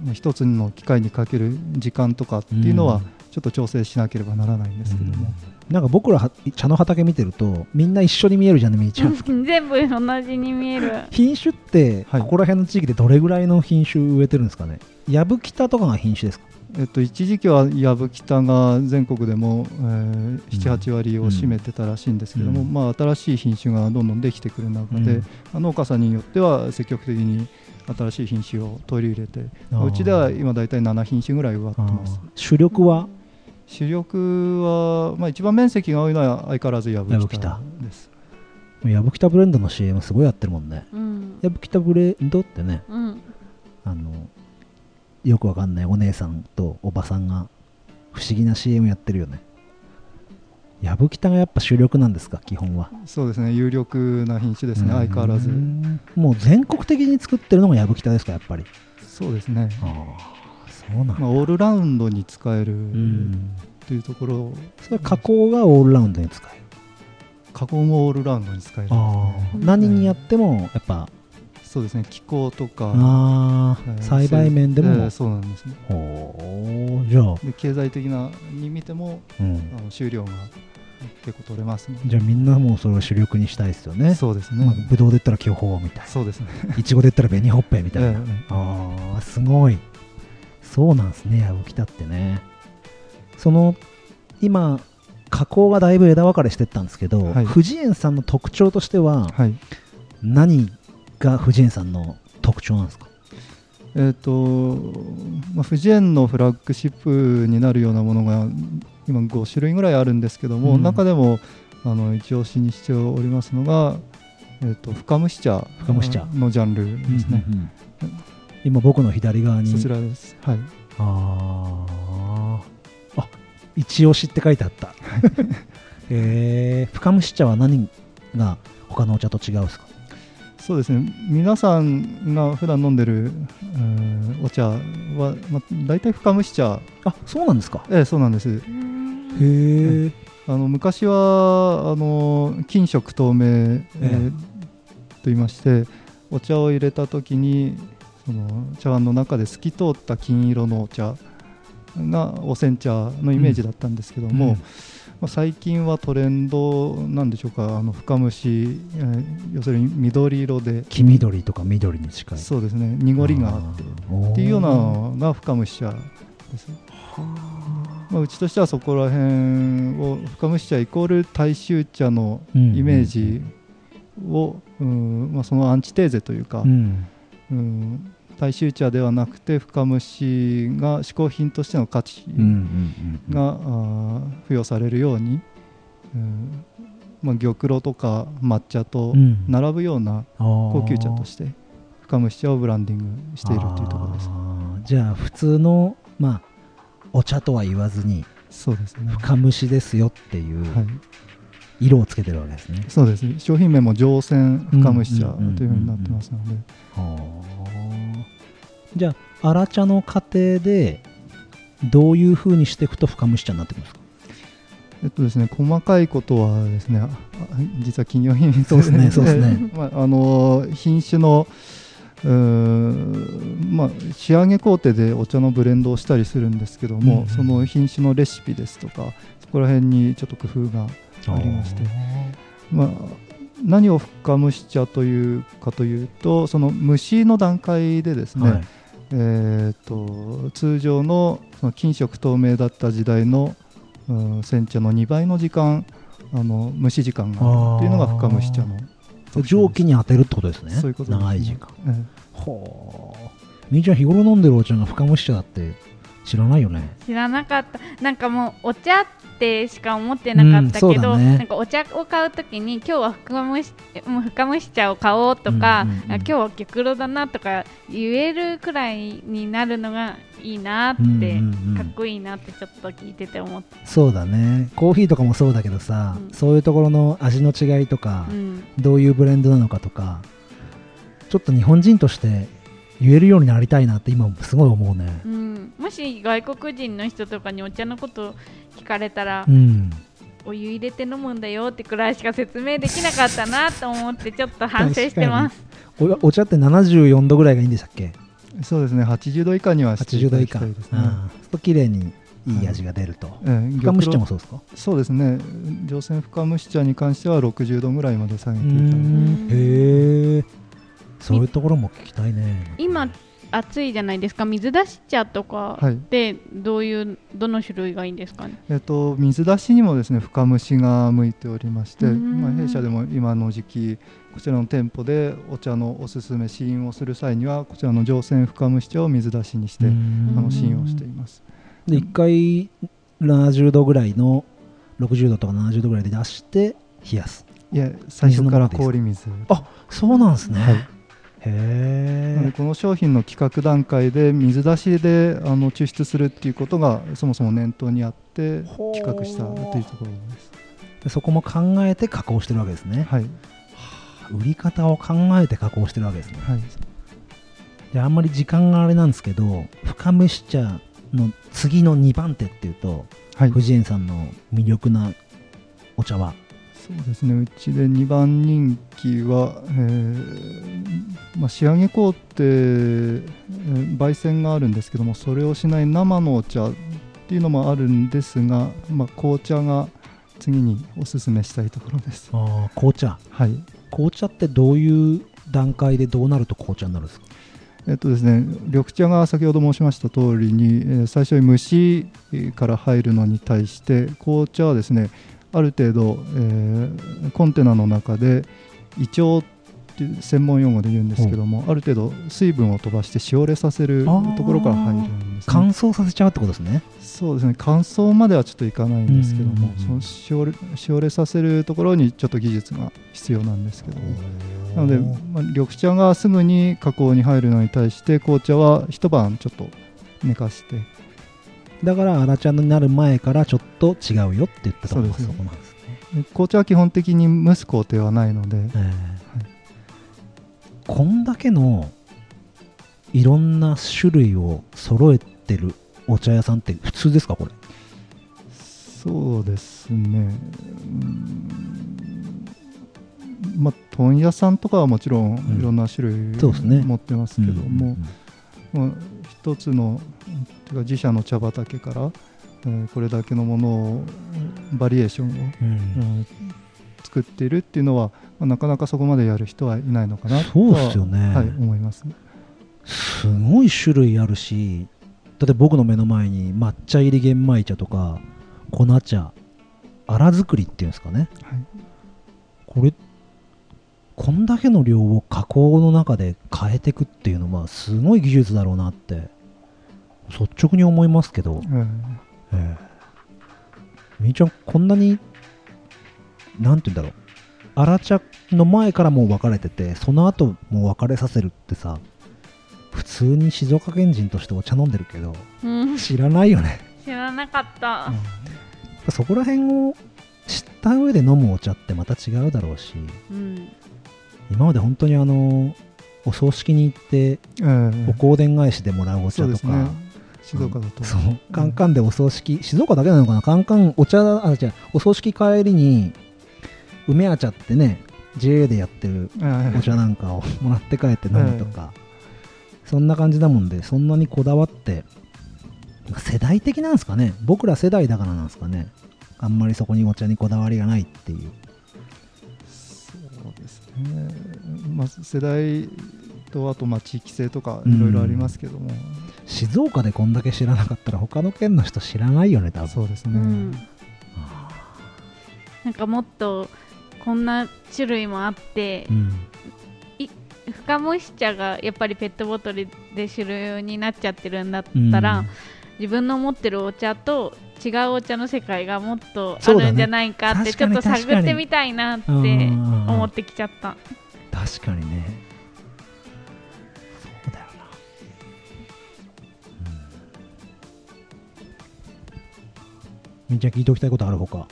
まあ一つの機械にかける時間とかっていうのはちょっと調整しなければならないんですけども、なんか僕らは茶の畑見てるとみんな一緒に見えるじゃんねみーちゃん全部同じに見える。品種ってはい。ここら辺の地域でどれぐらいの品種植えてるんですかね？やぶきたとかが品種ですか？えっと、一時期はやぶきたが全国でも、えー、78割を占めてたらしいんですけども、うん。まあ、新しい品種がどんどんできてくる中で、うん。農家さんによっては積極的に新しい品種を取り入れてうちでは今大体7品種ぐらい植わってます。主力は？主力は、まあ、一番面積が多いのは相変わらずやぶきやぶきたたですやぶきたブレンドの CM すごいやってるもんね。うん。やぶきたブレンドってねうん。あのよくわかんないお姉さんとおばさんが不思議な CM やってるよね。やぶきたがやっぱ主力なんですか？基本は。そうですね。有力な品種ですね。相変わらず。うんもう全国的に作ってるのがやぶきたですか？やっぱり。そうですね、ああそうなんだ、まあ、オールラウンドに使えるうん。というところ。それ加工がオールラウンドに使える。加工もオールラウンドに使える。ねあ。何にやってもやっぱそうですね気候とか。ああえー栽培面でも、えーそうなんですね。ほうじゃあ、で経済的なに見てもうん、あの収量が結構取れますね。じゃあみんなもうそれを主力にしたいですよね。そうですね、まあ、ぶどうで言ったら巨峰みたいそうですね。な いちごで言ったら紅ほっぺみたいな、えああすごい。そうなんですね。やぶきたってね。その今加工がだいぶ枝分かれしてったんですけど、はい。藤園さんの特徴としてはえはい。何が藤園さんの特徴なんですか？えっ、と、まあ、富士園のフラッグシップになるようなものが今5種類ぐらいあるんですけども、うん。中でもあの一押しにしておりますのが、えー、と深蒸し茶深蒸し茶。のジャンルですね、うんうんうん。今僕の左側に。そちらです。はい。あー。あ一押しって書いてあった。えー、深蒸し茶は何が他のお茶と違うんですか？そうですね。皆さんが普段飲んでる、えーお茶は、まあ、大体深蒸し茶。あそうなんですか。ええそうなんです。へえあの昔はあの金色透明、えーと言いましてお茶を入れた時にその茶碗の中で透き通った金色のお茶がお煎茶のイメージだったんですけども、うんまあ、最近はトレンドなんでしょうか。あの深蒸し、えー要するに緑色で。黄緑とか緑に近い。そうですね。濁りがあって。ー。っていうようなのが深蒸し茶です。まあ、うちとしてはそこら辺を深蒸し茶イコール大衆茶のイメージを、うんまあ、そのアンチテーゼというか、うん。うん大衆茶ではなくて深蒸しが嗜好品としての価値うんうんうんが、付与されるように、うんまあ、玉露とか抹茶とうん。並ぶような高高級茶として深蒸し茶をブランディングしているというところです。じゃあ普通のまあお茶とは言わずにそうですね、深蒸しですよっていうはい色をつけてるわけですね、そうです商品名も上泉深蒸し茶うんうんうんうんというふうになってますので、じゃあ荒茶の過程でどういうふうにしていくと深蒸し茶になってくるんですか？えっとですね、細かいことはですね、実は企業秘密そうですねそうですね。まあ、あの品種のまあ、仕上げ工程でお茶のブレンドをしたりするんですけども、うん。その品種のレシピですとかそこら辺にちょっと工夫がありまして、まあ、何を深蒸し茶というかというとその蒸しの段階でですね、はい。えー、と通常のその金色透明だった時代の、うん煎茶の2倍の時間あの蒸し時間があるっていうのが深蒸し茶の。蒸気に当てるってことですね。そういうことですね。長い時間。えほうみーちゃん日頃飲んでるお茶が深蒸し茶だって知らないよね。知らなかった。なんかもうお茶ってしか思ってなかったけど、うんね。なんかお茶を買うときに今日は深蒸しもう深蒸し茶を買おうとか、うんうんうん。あ今日は玉露だなとか言えるくらいになるのがいいなって、うんうんうん。かっこいいなってちょっと聞いてて思った、そうだね。コーヒーとかもそうだけどさ、うん。そういうところの味の違いとか、うん、どういうブレンドなのかとかちょっと日本人として言えるようになりたいなって今すごい思うね。うん、もし外国人の人とかにお茶のこと聞かれたら、うん。お湯入れて飲むんだよってくらいしか説明できなかったなと思ってちょっと反省してます。おお茶って74度ぐらいがいいんでしたっけ？えそうですね。80度以下にはしてい80度以ただきたいですね、そうすると綺麗にいい味が出ると、ええ深蒸し茶もそうですか？そうですね。上泉深蒸し茶に関しては60度ぐらいまで下げうていただいて。ん。へえそういうところも聞きたいね。今暑いじゃないですか。水出し茶とかはい。でどういうどの種類がいいんですかね？えっと、水出しにもですね深蒸しが向いておりまして、うん。まあ、弊社でも今の時期こちらの店舗でお茶のおすすめ試飲をする際にはこちらの上泉深蒸し茶を水出しにして、うん。あの試飲をしています。で1回70度ぐらいの60度とか70度ぐらいで出して冷やす。いえ最初から氷水。あそうなんですね、はいへこの商品の企画段階で水出しであの抽出するっていうことがそもそも念頭にあって企画したというところです。でそこも考えて加工してるわけですね、はい。売り方を考えて加工してるわけですね。はい。であんまり時間があれなんですけど深蒸し茶の次の2番手っていうとはい。藤園さんの魅力なお茶はそうですね。うちで2番人気は、えーまあ、仕上げ工程、えー焙煎があるんですけどもそれをしない生のお茶っていうのもあるんですが、まあ、紅茶が次におすすめしたいところです。あー紅茶？はい。紅茶ってどういう段階でどうなると紅茶になるんですか？えっとですね、緑茶が先ほど申しました通りに、えー最初に蒸しから入るのに対して紅茶はですねある程度、えーコンテナの中で胃腸って専門用語で言うんですけどもある程度水分を飛ばしてしおれさせるところから入るんです、乾ね、燥させちゃうってことですね。そうですね。乾燥まではちょっといかないんですけども、うんそのしおれしおれさせるところにちょっと技術が必要なんですけども。なので、まあ、緑茶がすぐに加工に入るのに対して紅茶は一晩ちょっと寝かしてだから荒茶になる前からちょっと違うよって言ったところがそこなんですね。で紅茶は基本的に蒸す工程はないので。ええ。こんだけのいろんな種類を揃えてるお茶屋さんって普通ですかこれ？そうですね。うんまあ問屋さんとかはもちろんん。いろんな種類そうね。持ってますけども、うん。まあ、一つの自社の茶畑から、えーこれだけのものをバリエーションを、うんうん作っているっていうのは、まあなかなかそこまでやる人はいないのかなとそうすよね。はい、思いますすごい種類あるしだって僕の目の前に抹茶入り玄米茶とか粉茶荒作りっていうんですかね。はい。これこんだけの量を加工の中で変えていくっていうのはすごい技術だろうなって率直に思いますけど、えーええ。みーちゃんこんなになんて言うんだろう。荒茶の前からもう分かれててその後もう別れさせるってさ普通に静岡県人としてお茶飲んでるけどうん、知らないよね。知らなかった。そこら辺を知った上で飲むお茶ってまた違うだろうしうん、今まで本当にあのお葬式に行ってえーお香典返しでもらうお茶とか、そうですね静岡だと、そう。カンカンでお葬式、静岡だけなのかな？カンカンお茶あ違う。お葬式帰りに梅あ茶ってね JA でやってるえーお茶なんかをもらって帰って飲むとか、そんな感じだもんでそんなにこだわって世代的なんですかね？僕ら世代だからなんですかね？あんまりそこにお茶にこだわりがないっていう。そうですね、まあ、世代とあとまあ地域性とかうん。いろいろありますけども、静岡でこんだけ知らなかったら他の県の人知らないよね多分。そうですね、うん、なんかもっとこんな種類もあってうん。深蒸し茶がやっぱりペットボトルで主流になっちゃってるんだったら、うん。自分の持ってるお茶と違うお茶の世界がもっとあるんじゃないかって、ちょっと探ってみたいなって思ってきちゃった。確かにねうん、ちゃん聞いておきたいことあるほか。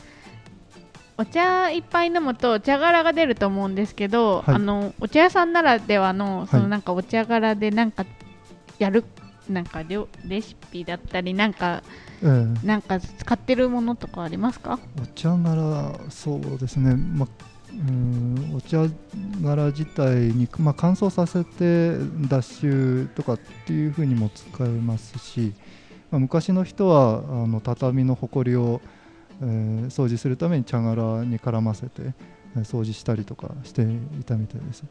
お茶いっぱい飲むと茶殻が出ると思うんですけど、はい。あのお茶屋さんならではのそのはいなんかお茶殻でなんかやるなんか料レシピだったりなんかええなんか使ってるものとかありますか？お茶柄そうですね、ま、うんお茶柄自体に、ま、乾燥させて脱臭とかっていう風にも使えますし、ま、昔の人はあの畳のほこりを、えー掃除するために茶殻に絡ませてえー掃除したりとかしていたみたいです。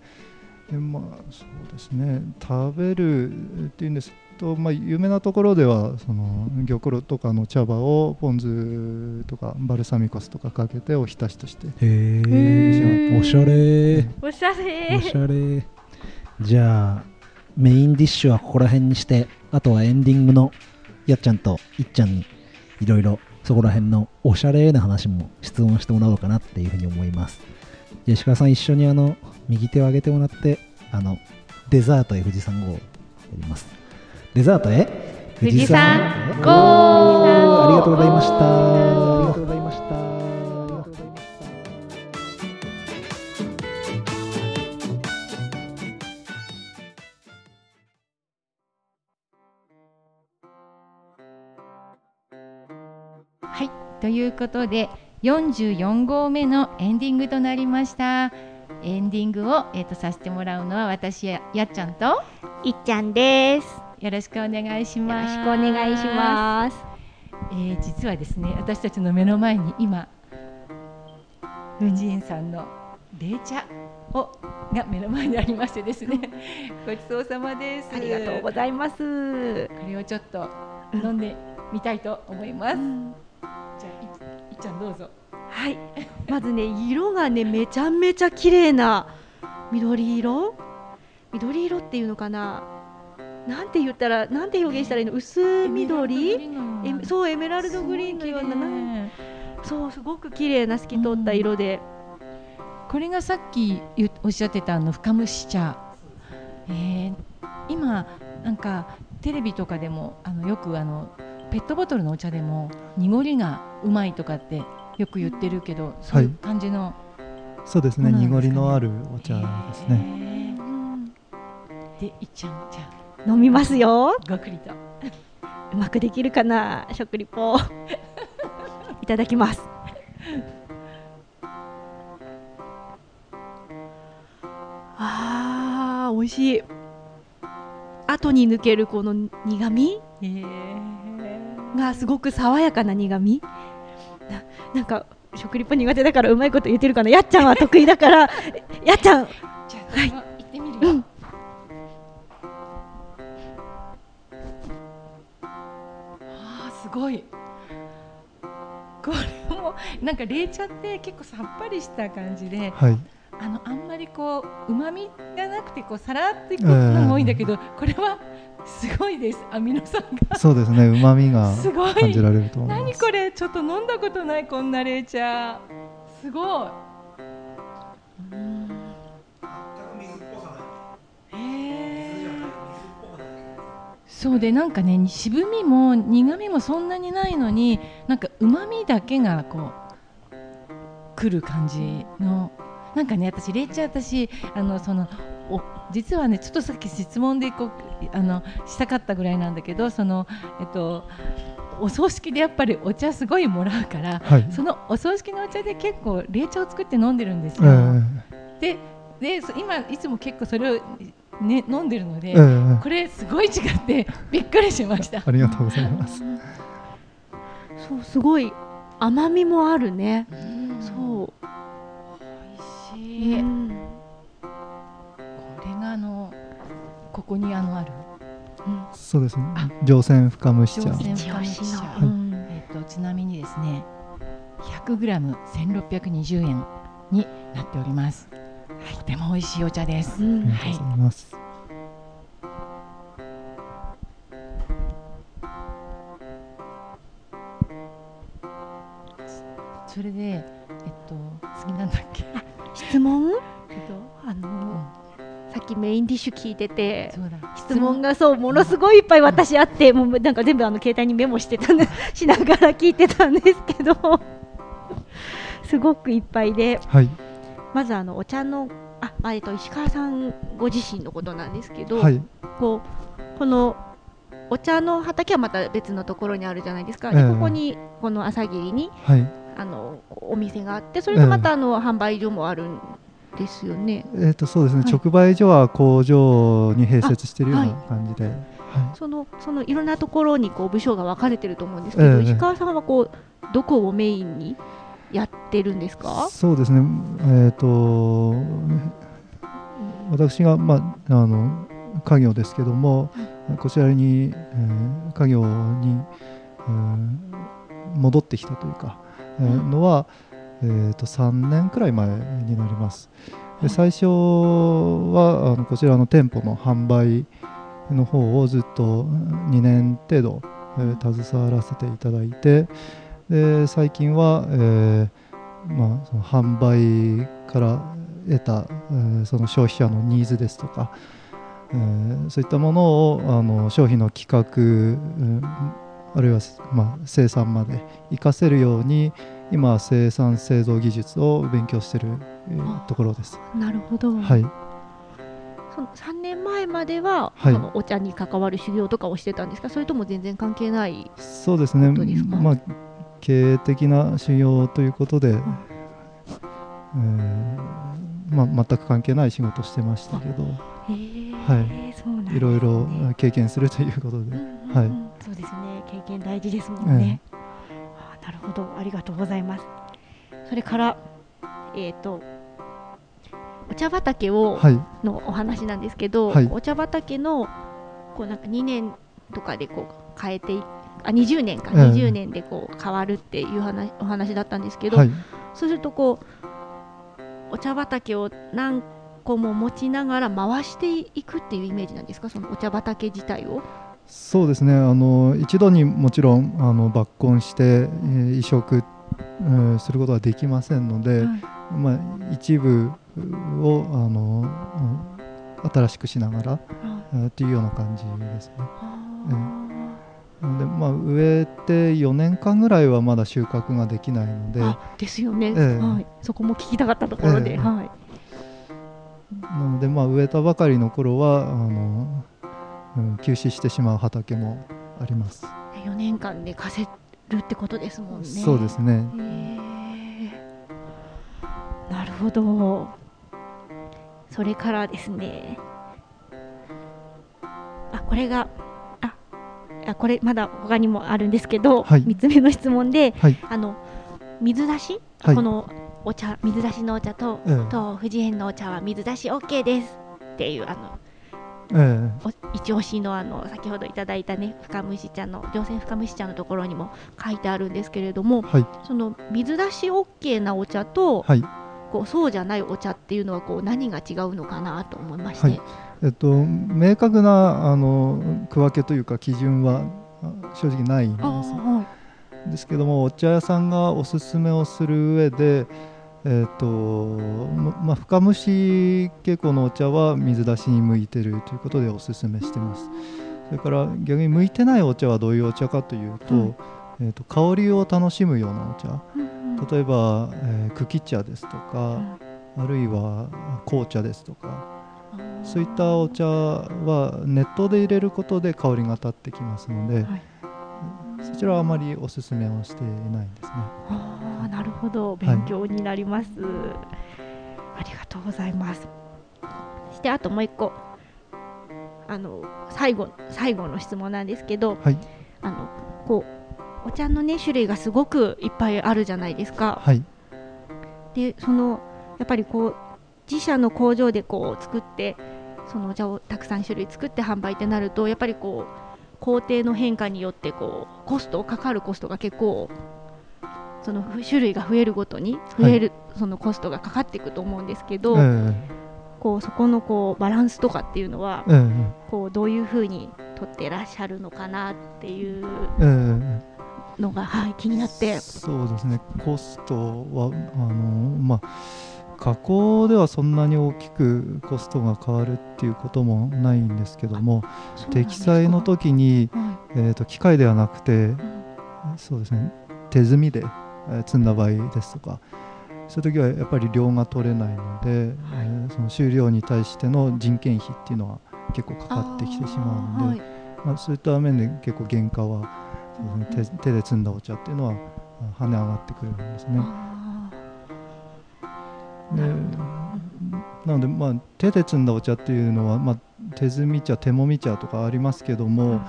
でまあそうですね。食べるっていうんですと、まあ、有名なところではその玉露とかの茶葉をポン酢とかバルサミコ酢とかかけておひたしとしてへえおしゃれ。おしゃれ。おしゃれ。じゃあメインディッシュはここら辺にしてあとはエンディングのやっちゃんといっちゃんにいろいろそこら辺のおしゃれな話も質問してもらおうかなっていうふうに思います。じゃあ石川さん一緒にあの右手を上げてもらってあのデザートへ富士山号をやります。デザートへ富士山へ号。ありがとうございましたということで44号目のエンディングとなりましたエンディングを、えー、とさせてもらうのは私ややっちゃんとよいっちゃんです。ろしくお願いしよろますしくお願いします。えー実はですね私たちの目の前に今富士園さんの冷茶をが目の前にありましてですね ごちそうさまですありがとうございます。これをちょっと飲んでみたいと思います、じゃあいいっちゃんどうぞはい。まずね色がねめちゃめちゃ綺麗な緑色。緑色っていうのかな。なんて言ったらなんて表現したらいいの？薄緑？えそうエメラルドグリーンのようなそうすごく綺麗な透き通った色で、これがさっきおっしゃってたあの深蒸し茶、えー今なんかテレビとかでもあのよくあのペットボトルのお茶でも濁りがうまいとかってよく言ってるけどそういう感じの、そうですねそうですかね濁りのあるお茶ですね。へーでいっちゃんじゃ飲みますよ。あごくりとうまくできるかな食リポ。いただきます。あー美味しい。後に抜けるこの苦味へーがすごく爽やかな苦味？ななんか食リポ苦手だからうまいこと言ってるかな？やっちゃんは得意だからやっちゃん。じゃあ、はい、行ってみるよ、うん。あーすごい。これもなんか冷茶って結構さっぱりした感じではい、あのあんまりこうまみがなくてこうさらっていくのが多いんだけど、これはすごいです。アミノ酸が。そうですね旨味がすごい感じられると思います。何これちょっと飲んだことない。こんな冷茶すごいそうでなんかね渋みも苦みもそんなにないのになんかうまみだけがこうくる感じのなんかね私冷茶私あのそのお実はねちょっとさっき質問でこうあのしたかったぐらいなんだけどそのえっとお葬式でやっぱりお茶すごいもらうからはい。そのお葬式のお茶で結構冷茶を作って飲んでるんですえよ。えででそ今いつも結構それを、ね、飲んでるので、ええこれすごい違ってびっくりしました。ありがとうございます。そうすごい甘みもあるねそう美味しい、うんこれがあのここにあのある？そうですねあ。上泉深蒸し茶。上泉一押しの、いうんえっとちなみにですね 100g1620 円になっております。とても美味しいお茶です。うんありがとうございます。それでえっと次なんだっけ？質問？えっとあのさっきメインディッシュ聞いてて質問がそうものすごいいっぱい私あってもうなんか全部あの携帯にメモしてたんで しながら聞いてたんですけどすごくいっぱいで。はい。まずあのお茶のあ、まあえっと、石川さんご自身のことなんですけど、はい。こうこのお茶の畑はまた別のところにあるじゃないですか、ええ。でここにこの朝霧にはい。あのお店があってそれでまたあの、販売所もあるんですよね。えっ、とそうですね、はい。直売所は工場に併設しているような感じで、はい。そのそのいろんなところにこう部署が分かれてると思うんですけど、ええ。石川さんはこうどこをメインにやってるんですか？そうですね、えっ、と私がまああの家業ですけども、こちらに、えー家業に、えー戻ってきたというか、えーのは、えー、と3年くらい前になります。で最初はあのこちらの店舗の販売の方をずっと2年程度、えー携わらせていただいてで最近は、えーまあ、その販売から得た、えーその消費者のニーズですとか、えーそういったものをあの商品の企画、うんあるいは、まあ、生産まで活かせるように今生産製造技術を勉強している、えーところです。なるほど。はい、その3年前までは、はい。そのお茶に関わる修行とかをしてたんですか？それとも全然関係ない？そうですね。まあ、経営的な修行ということで、えーまあ、全く関係ない仕事をしてましたけど。はい。ね。いろいろ経験するということで、うんうんうん。はい。そうですね経験大事ですもんね、あなるほど。ありがとうございます。それからえっ、とお茶畑を、はい。のお話なんですけど、はい。お茶畑のこうなんか2年とかでこう変えていあ20年か、ええ20年でこう変わるっていう話お話だったんですけど、はい。そうするとこうお茶畑を何個も持ちながら回していくっていうイメージなんですか？そのお茶畑自体を？そうですね。あの一度にもちろんあの抜根して、えー移植、えーすることはできませんので、はい。まあ、一部をあの、うん新しくしながら、えーっていうような感じですね。なのでまあ、植えて4年間ぐらいはまだ収穫ができないのであですよね、ええ。はい、そこも聞きたかったところで、ええ。はい、なので、まあ、植えたばかりの頃はあの、うん、休止してしまう畑もあります。4年間で貸せるってことですもんね。そうですねなるほど。それからですね。あ、これが、あ、あこれまだ他にもあるんですけど、はい3つ目の質問で、はいあの水出し、はいこのお茶水出しのお茶と、ええと富士園のお茶は水出し OK ですっていうあのえお一押しのあの先ほどいただいたね深蒸し茶の上泉深蒸し茶のところにも書いてあるんですけれどもえはい。その水出し OK なお茶と、はい。こうそうじゃないお茶っていうのはこう何が違うのかなと思いまして、はい。えっと、明確なあの区分けというか基準はあ正直ないんですですけどもお茶屋さんがおすすめをする上で、えっとままあ、深蒸し傾向のお茶は水出しに向いてるということでおすすめしてます。それから逆に向いてないお茶はどういうお茶かというと,、はいえっと香りを楽しむようなお茶。うんうん。例えば、えー茎茶ですとか、あるいは紅茶ですとか。そういったお茶は熱湯で入れることで香りが立ってきますので、はいそちらはあまりおすすめをしていないんですね。あーなるほど。勉強になります、ありがとうございます。そしてあともう一個。あの最後最後の質問なんですけどはい、あのこうお茶のね種類がすごくいっぱいあるじゃないですか。はい、でそのやっぱりこう自社の工場でこう作ってそのお茶をたくさん種類作って販売ってなるとやっぱりこう工程の変化によってこうコストかかるコストが結構その種類が増えるごとに増える、そのコストがかかっていくと思うんですけど、えこうそこのこうバランスとかっていうのはええこうどういうふうに取ってらっしゃるのかなっていうのが、はい、気になって。そうですね。コストはあのまあ加工ではそんなに大きくコストが変わるっていうこともないんですけども適材の時に、はえー、と機械ではなくてそうですね手摘みで、えー積んだ場合ですとかそういう時はやっぱり量が取れないので、えーその収量に対しての人件費っていうのは結構かかってきてしまうので、まあ、そういった面で結構原価はね手手で摘んだお茶っていうのはあ跳ね上がってくるんですね。でなので、まあ、手で摘んだお茶っていうのは、まあ、手摘み茶手もみ茶とかありますけども、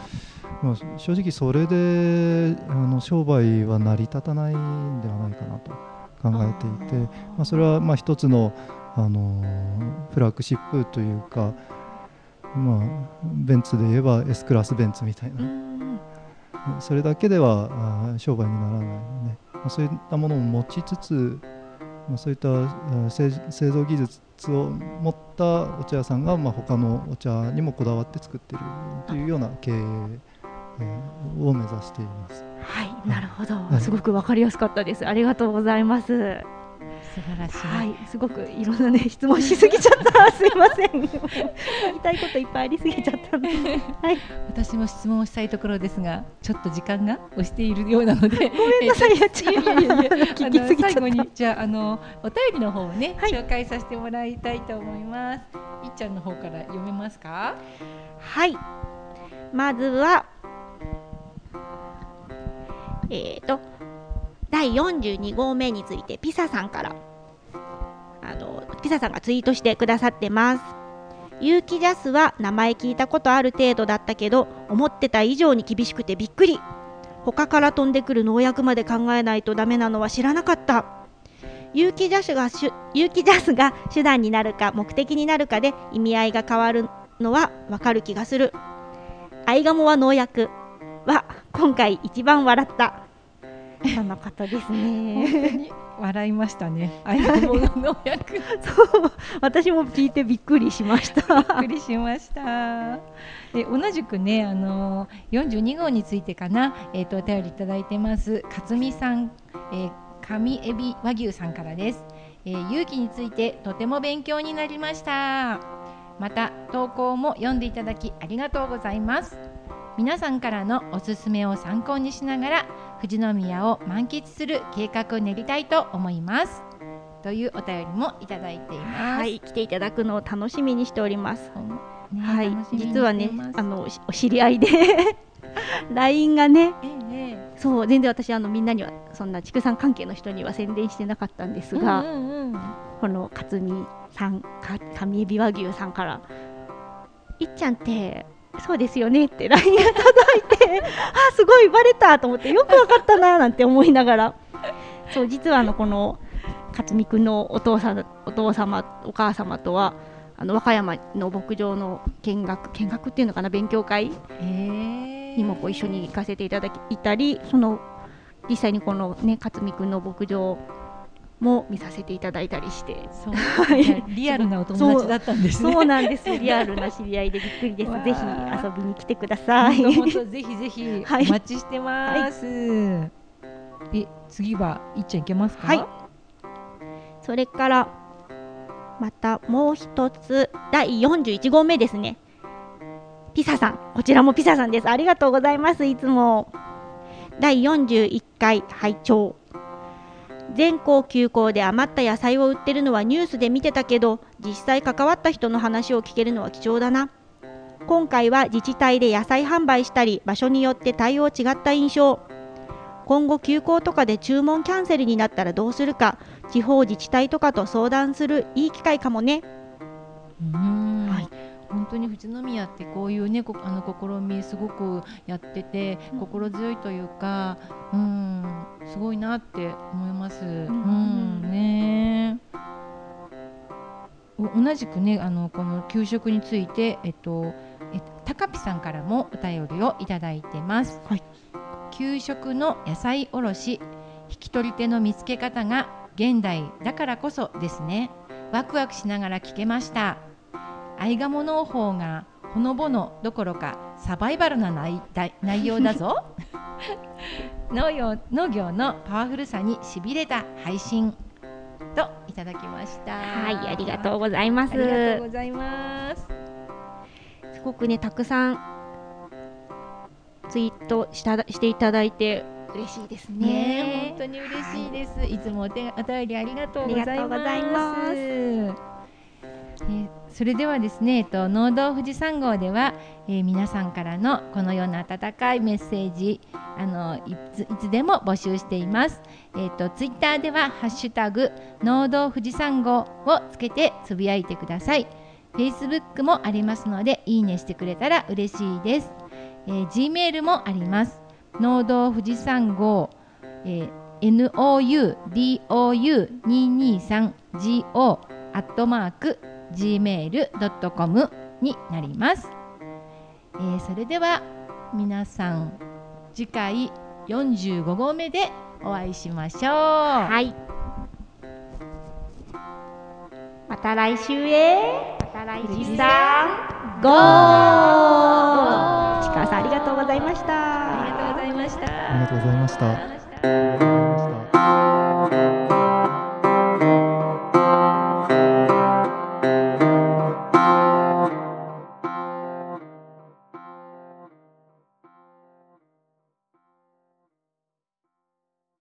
まあ、正直それであの商売は成り立たないんではないかなと考えていてまあ、それはまあ一つの、あのフラッグシップというか、まあ、ベンツで言えば S クラスベンツみたいな。それだけではあ商売にならないので、まあ、そういったものを持ちつつ、まあ、そういったあ製製造技術を持ったお茶屋さんが、まあ、他のお茶にもこだわって作っているというような経営、えーを目指しています。はい、なるほど、いすごくわかりやすかったです。ありがとうございます。素晴らしい、はい、すごくいろんなね質問しすぎちゃった。すいません。言いたいこといっぱいありすぎちゃったので。はい、私も質問をしたいところですがちょっと時間が押しているようなので ごめんなさい、やっちゃいやいやいやいや聞きすぎちゃっじゃああのお便りの方をね、はい紹介させてもらいたいと思います。いっちゃんの方から読めますか？はい。まずは、えーと、第42号目についてピサさんから、あの、ピサさんがツイートしてくださってます。有機ジャスは名前聞いたことある程度だったけど、思ってた以上に厳しくてびっくり。他から飛んでくる農薬まで考えないとダメなのは知らなかった。有機ジャスがしゅ有機ジャスが手段になるか目的になるかで意味合いが変わるのはわかる気がする。アイガモは農薬は今回一番笑った。その方です本ね。当に笑いましたね。あいがもの農薬びっそう、私も聞いてびっくりしました。くりしました。で同じくねあの42号についてかなえっ、とお便りいただいてます勝美さん、えー、上エビ和牛さんからです。えー、勇気についてとても勉強になりました。また投稿も読んでいただきありがとうございます。皆さんからのおすすめを参考にしながら富士宮を満喫する計画を練りたいと思います。というお便りもいただいています。はい、来ていただくのを楽しみにしております。ねはい実はねあのしお知り合いで LINE がね、えええそう全然私あのみんなにはそんな畜産関係の人には宣伝してなかったんですえが、うんうんうんこの勝美さん、か上エビ和牛さんから、いっちゃんって、そうですよねって LINE が届いて、あすごいバレたと思って、よくわかったななんて思いながら、そう実はあのこの勝美くんのお父さんお父様、お母様とは、あの和歌山の牧場の見学見学っていうのかな勉強会ええにもこう一緒に行かせていただいたりその実際にこのね勝美くんの牧場も見させていただいたりして。そう、は いリアルなお友達だったんですね。そうなんです。リアルな知り合いでびっくりです。ぜひ遊びに来てください。本当ぜひぜひ はい。お待ちしてます。え次はいっちゃんいけますか？はい。それからまたもう一つ。第41号目ですね。ピサさん。こちらもピサさんです。ありがとうございます。いつも。第41回拝聴全校休校で余った野菜を売ってるのはニュースで見てたけど実際関わった人の話を聞けるのは貴重だな。今回は自治体で野菜販売したり場所によって対応違った印象。今後休校とかで注文キャンセルになったらどうするか地方自治体とかと相談するいい機会かもね。うん。本当に富士宮ってこういうねこあの試みすごくやっててうん。心強いというか、うん、すごいなって思います。うん。んね。お同じくねあのこの給食についてえっとえ高ピさんからもお便りをいただいてます。はい。給食の野菜おろし引き取り手の見つけ方が現代だからこそですね。ワクワクしながら聞けました愛鴨農法がほのぼのどころかサバイバルな内内容だぞ。農業農業のパワフルさにしびれた配信。といただきました。はいありがとうございます。ありがとうございます。すごくねたくさんツイートしたしていただいて嬉しいですね。ね本当に嬉しいです、い、つもお手お便りありがとうございますえーそれではですね、えっと、農道富士山号では、えー皆さんからのこのような温かいメッセージあのいついつでも募集しています。えっとツイッターではハッシュタグ農道富士山号をつけてつぶやいてください。フェイスブックもありますのでいいねしてくれたら嬉しいです。えー、G メールもあります。農道富士山号、えー noudou223go アットマーク gmail.com になります、えーそれでは皆さん次回45号目でお会いしましょう。はい。また来週へ。また来週。さん。ゴー。石川さんありがとうございました。ありがとうございました。ありがとうございました。